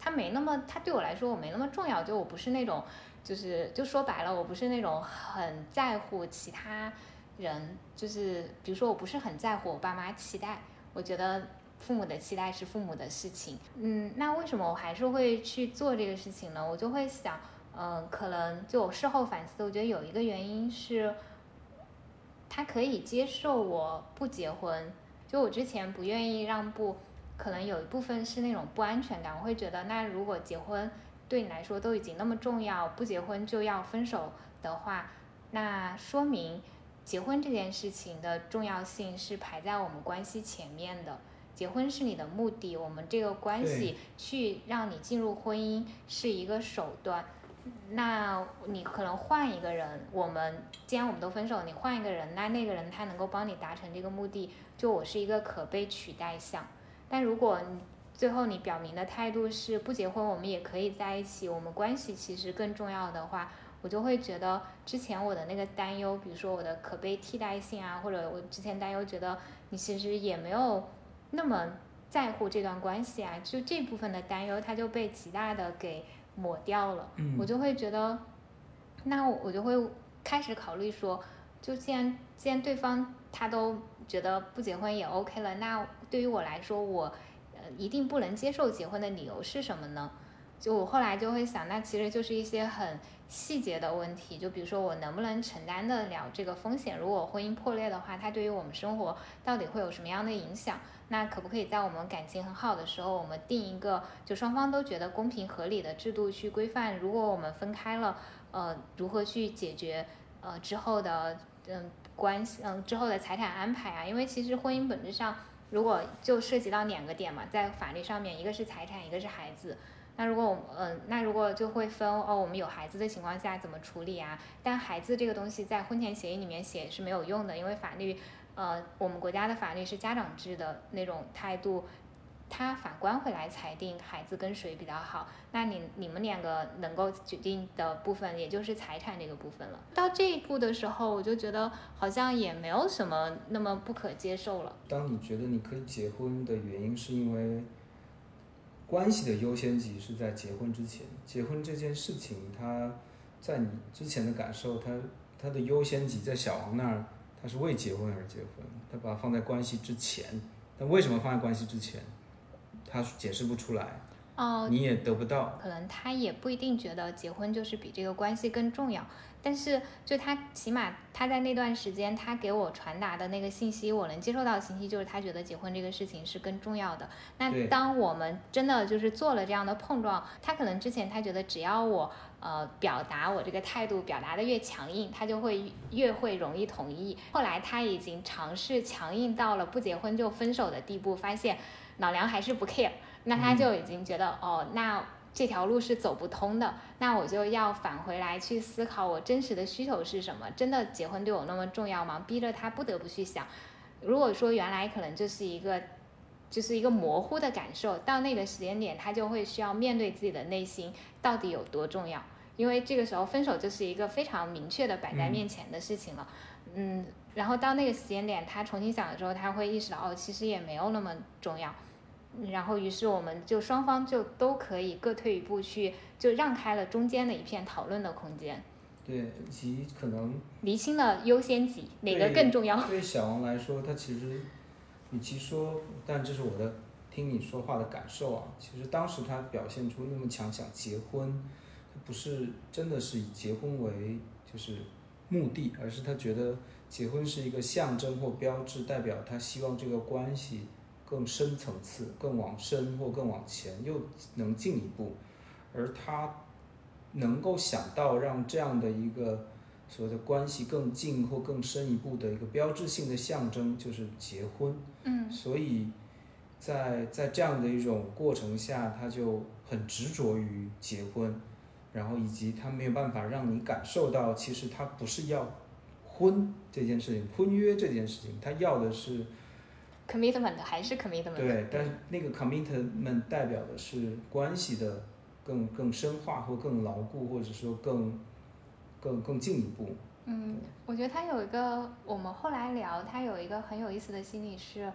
他没那么，他对我来说我没那么重要，就我不是那种，就是就说白了，我不是那种很在乎其他人，就是比如说我不是很在乎我爸妈期待，我觉得父母的期待是父母的事情，嗯，那为什么我还是会去做这个事情呢？我就会想，嗯，可能就我事后反思，我觉得有一个原因是，他可以接受我不结婚，就我之前不愿意让步。可能有一部分是那种不安全感，我会觉得，那如果结婚对你来说都已经那么重要，不结婚就要分手的话，那说明结婚这件事情的重要性是排在我们关系前面的。结婚是你的目的，我们这个关系去让你进入婚姻是一个手段。那你可能换一个人，我们既然我们都分手，你换一个人，那那个人他能够帮你达成这个目的，就我是一个可被取代项。但如果你最后你表明的态度是不结婚，我们也可以在一起，我们关系其实更重要的话，我就会觉得之前我的那个担忧，比如说我的可被替代性啊，或者我之前担忧觉得你其实也没有那么在乎这段关系啊，就这部分的担忧，它就被极大的给抹掉了。嗯我就会觉得，那我就会开始考虑说，就既然既然对方他都觉得不结婚也 OK 了，那。对于我来说，我呃一定不能接受结婚的理由是什么呢？就我后来就会想，那其实就是一些很细节的问题，就比如说我能不能承担得了这个风险？如果婚姻破裂的话，它对于我们生活到底会有什么样的影响？那可不可以在我们感情很好的时候，我们定一个就双方都觉得公平合理的制度去规范？如果我们分开了，呃，如何去解决呃之后的嗯关系嗯之后的财产安排啊？因为其实婚姻本质上。如果就涉及到两个点嘛，在法律上面，一个是财产，一个是孩子。那如果我，嗯，那如果就会分哦，我们有孩子的情况下怎么处理啊？但孩子这个东西在婚前协议里面写是没有用的，因为法律，呃，我们国家的法律是家长制的那种态度。他法官会来裁定孩子跟谁比较好，那你你们两个能够决定的部分，也就是财产这个部分了。到这一步的时候，我就觉得好像也没有什么那么不可接受了。当你觉得你可以结婚的原因，是因为关系的优先级是在结婚之前。结婚这件事情，它在你之前的感受，它它的优先级在小王那儿，他是为结婚而结婚，他把它放在关系之前。但为什么放在关系之前？他解释不出来，哦，你也得不到。可能他也不一定觉得结婚就是比这个关系更重要，但是就他起码他在那段时间，他给我传达的那个信息，我能接受到的信息就是他觉得结婚这个事情是更重要的。那当我们真的就是做了这样的碰撞，他可能之前他觉得只要我呃表达我这个态度表达的越强硬，他就会越会容易同意。后来他已经尝试强硬到了不结婚就分手的地步，发现。老梁还是不 care，那他就已经觉得哦，那这条路是走不通的，那我就要返回来去思考我真实的需求是什么？真的结婚对我那么重要吗？逼着他不得不去想。如果说原来可能就是一个，就是一个模糊的感受，到那个时间点，他就会需要面对自己的内心到底有多重要，因为这个时候分手就是一个非常明确的摆在面前的事情了。嗯，然后到那个时间点，他重新想的时候，他会意识到哦，其实也没有那么重要。然后，于是我们就双方就都可以各退一步去，就让开了中间的一片讨论的空间。对，及可能厘清了优先级，哪个更重要？对小王来说，他其实与其说，但这是我的听你说话的感受啊。其实当时他表现出那么强想结婚，他不是真的是以结婚为就是目的，而是他觉得结婚是一个象征或标志，代表他希望这个关系更深层次、更往深或更往前，又能进一步，而他。能够想到让这样的一个所谓的关系更近或更深一步的一个标志性的象征，就是结婚。嗯，所以在在这样的一种过程下，他就很执着于结婚，然后以及他没有办法让你感受到，其实他不是要婚这件事情，婚约这件事情，他要的是 commitment 还是 commitment？对，但是那个 commitment 代表的是关系的。更更深化或更牢固，或者说更更更进一步。嗯，我觉得他有一个，我们后来聊，他有一个很有意思的心理是，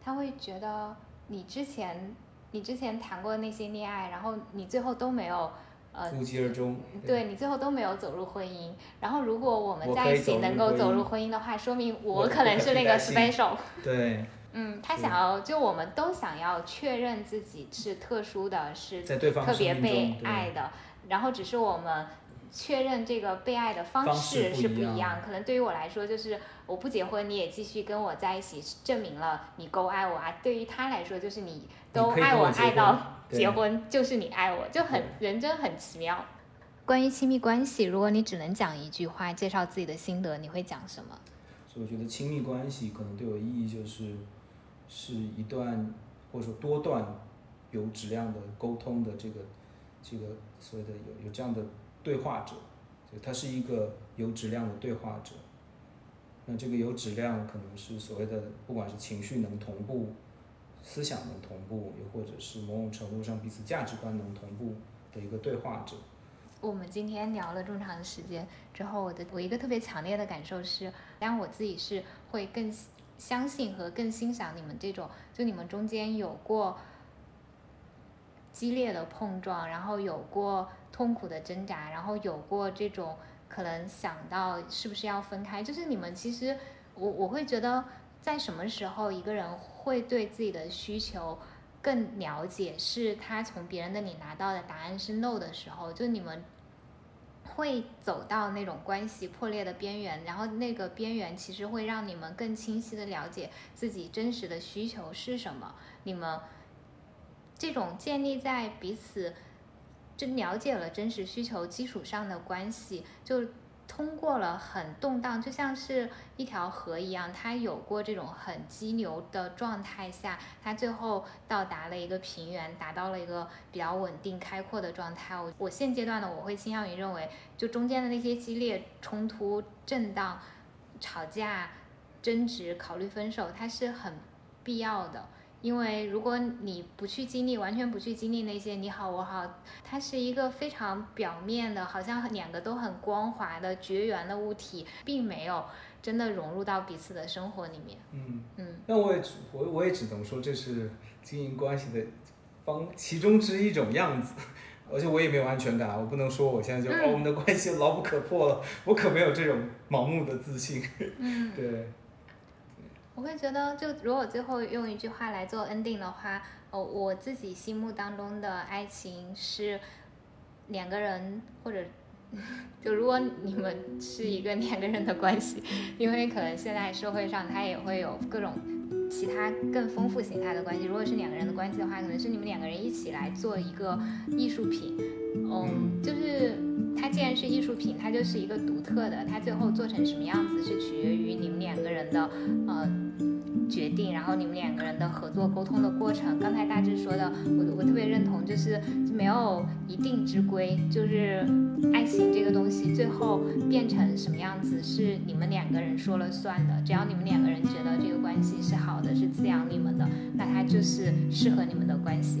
他会觉得你之前你之前谈过那些恋爱，然后你最后都没有呃无疾而终，对你最后都没有走入婚姻。然后如果我们在一起能够走入婚姻的话，说明我可能是那个 special。对。嗯，他想要，就我们都想要确认自己是特殊的，是特别被爱的。然后只是我们确认这个被爱的方式是不一样。可能对于我来说，就是我不结婚，你也继续跟我在一起，证明了你够爱我啊。对于他来说，就是你都爱我爱到结婚，就是你爱我，就很人真很奇妙。关于亲密关系，如果你只能讲一句话介绍自己的心得，你会讲什么？所以我觉得亲密关系可能对我意义就是。是一段或者说多段有质量的沟通的这个这个所谓的有有这样的对话者，就他是一个有质量的对话者。那这个有质量可能是所谓的不管是情绪能同步，思想能同步，又或者是某种程度上彼此价值观能同步的一个对话者。我们今天聊了这么长时间之后，我的我一个特别强烈的感受是，当然我自己是会更。相信和更欣赏你们这种，就你们中间有过激烈的碰撞，然后有过痛苦的挣扎，然后有过这种可能想到是不是要分开，就是你们其实，我我会觉得在什么时候一个人会对自己的需求更了解，是他从别人那里拿到的答案是 no 的时候，就你们。会走到那种关系破裂的边缘，然后那个边缘其实会让你们更清晰的了解自己真实的需求是什么。你们这种建立在彼此真了解了真实需求基础上的关系，就。通过了很动荡，就像是一条河一样，它有过这种很激流的状态下，它最后到达了一个平原，达到了一个比较稳定开阔的状态。我我现阶段呢，我会倾向于认为，就中间的那些激烈冲突、震荡、吵架、争执、考虑分手，它是很必要的。因为如果你不去经历，完全不去经历那些你好我好，它是一个非常表面的，好像两个都很光滑的绝缘的物体，并没有真的融入到彼此的生活里面。嗯嗯，那我也只我我也只能说这是经营关系的方其中之一种样子，而且我也没有安全感，我不能说我现在就哦我们的关系牢不可破了，我可没有这种盲目的自信。嗯，对。我会觉得，就如果最后用一句话来做 ending 的话，哦，我自己心目当中的爱情是两个人，或者 就如果你们是一个两个人的关系，因为可能现在社会上它也会有各种其他更丰富形态的关系。如果是两个人的关系的话，可能是你们两个人一起来做一个艺术品，嗯，就是它既然是艺术品，它就是一个独特的，它最后做成什么样子是取决于你们两个人的，呃。决定，然后你们两个人的合作沟通的过程，刚才大致说的，我我特别认同，就是没有一定之规，就是爱情这个东西最后变成什么样子是你们两个人说了算的，只要你们两个人觉得这个关系是好的，是滋养你们的，那它就是适合你们的关系。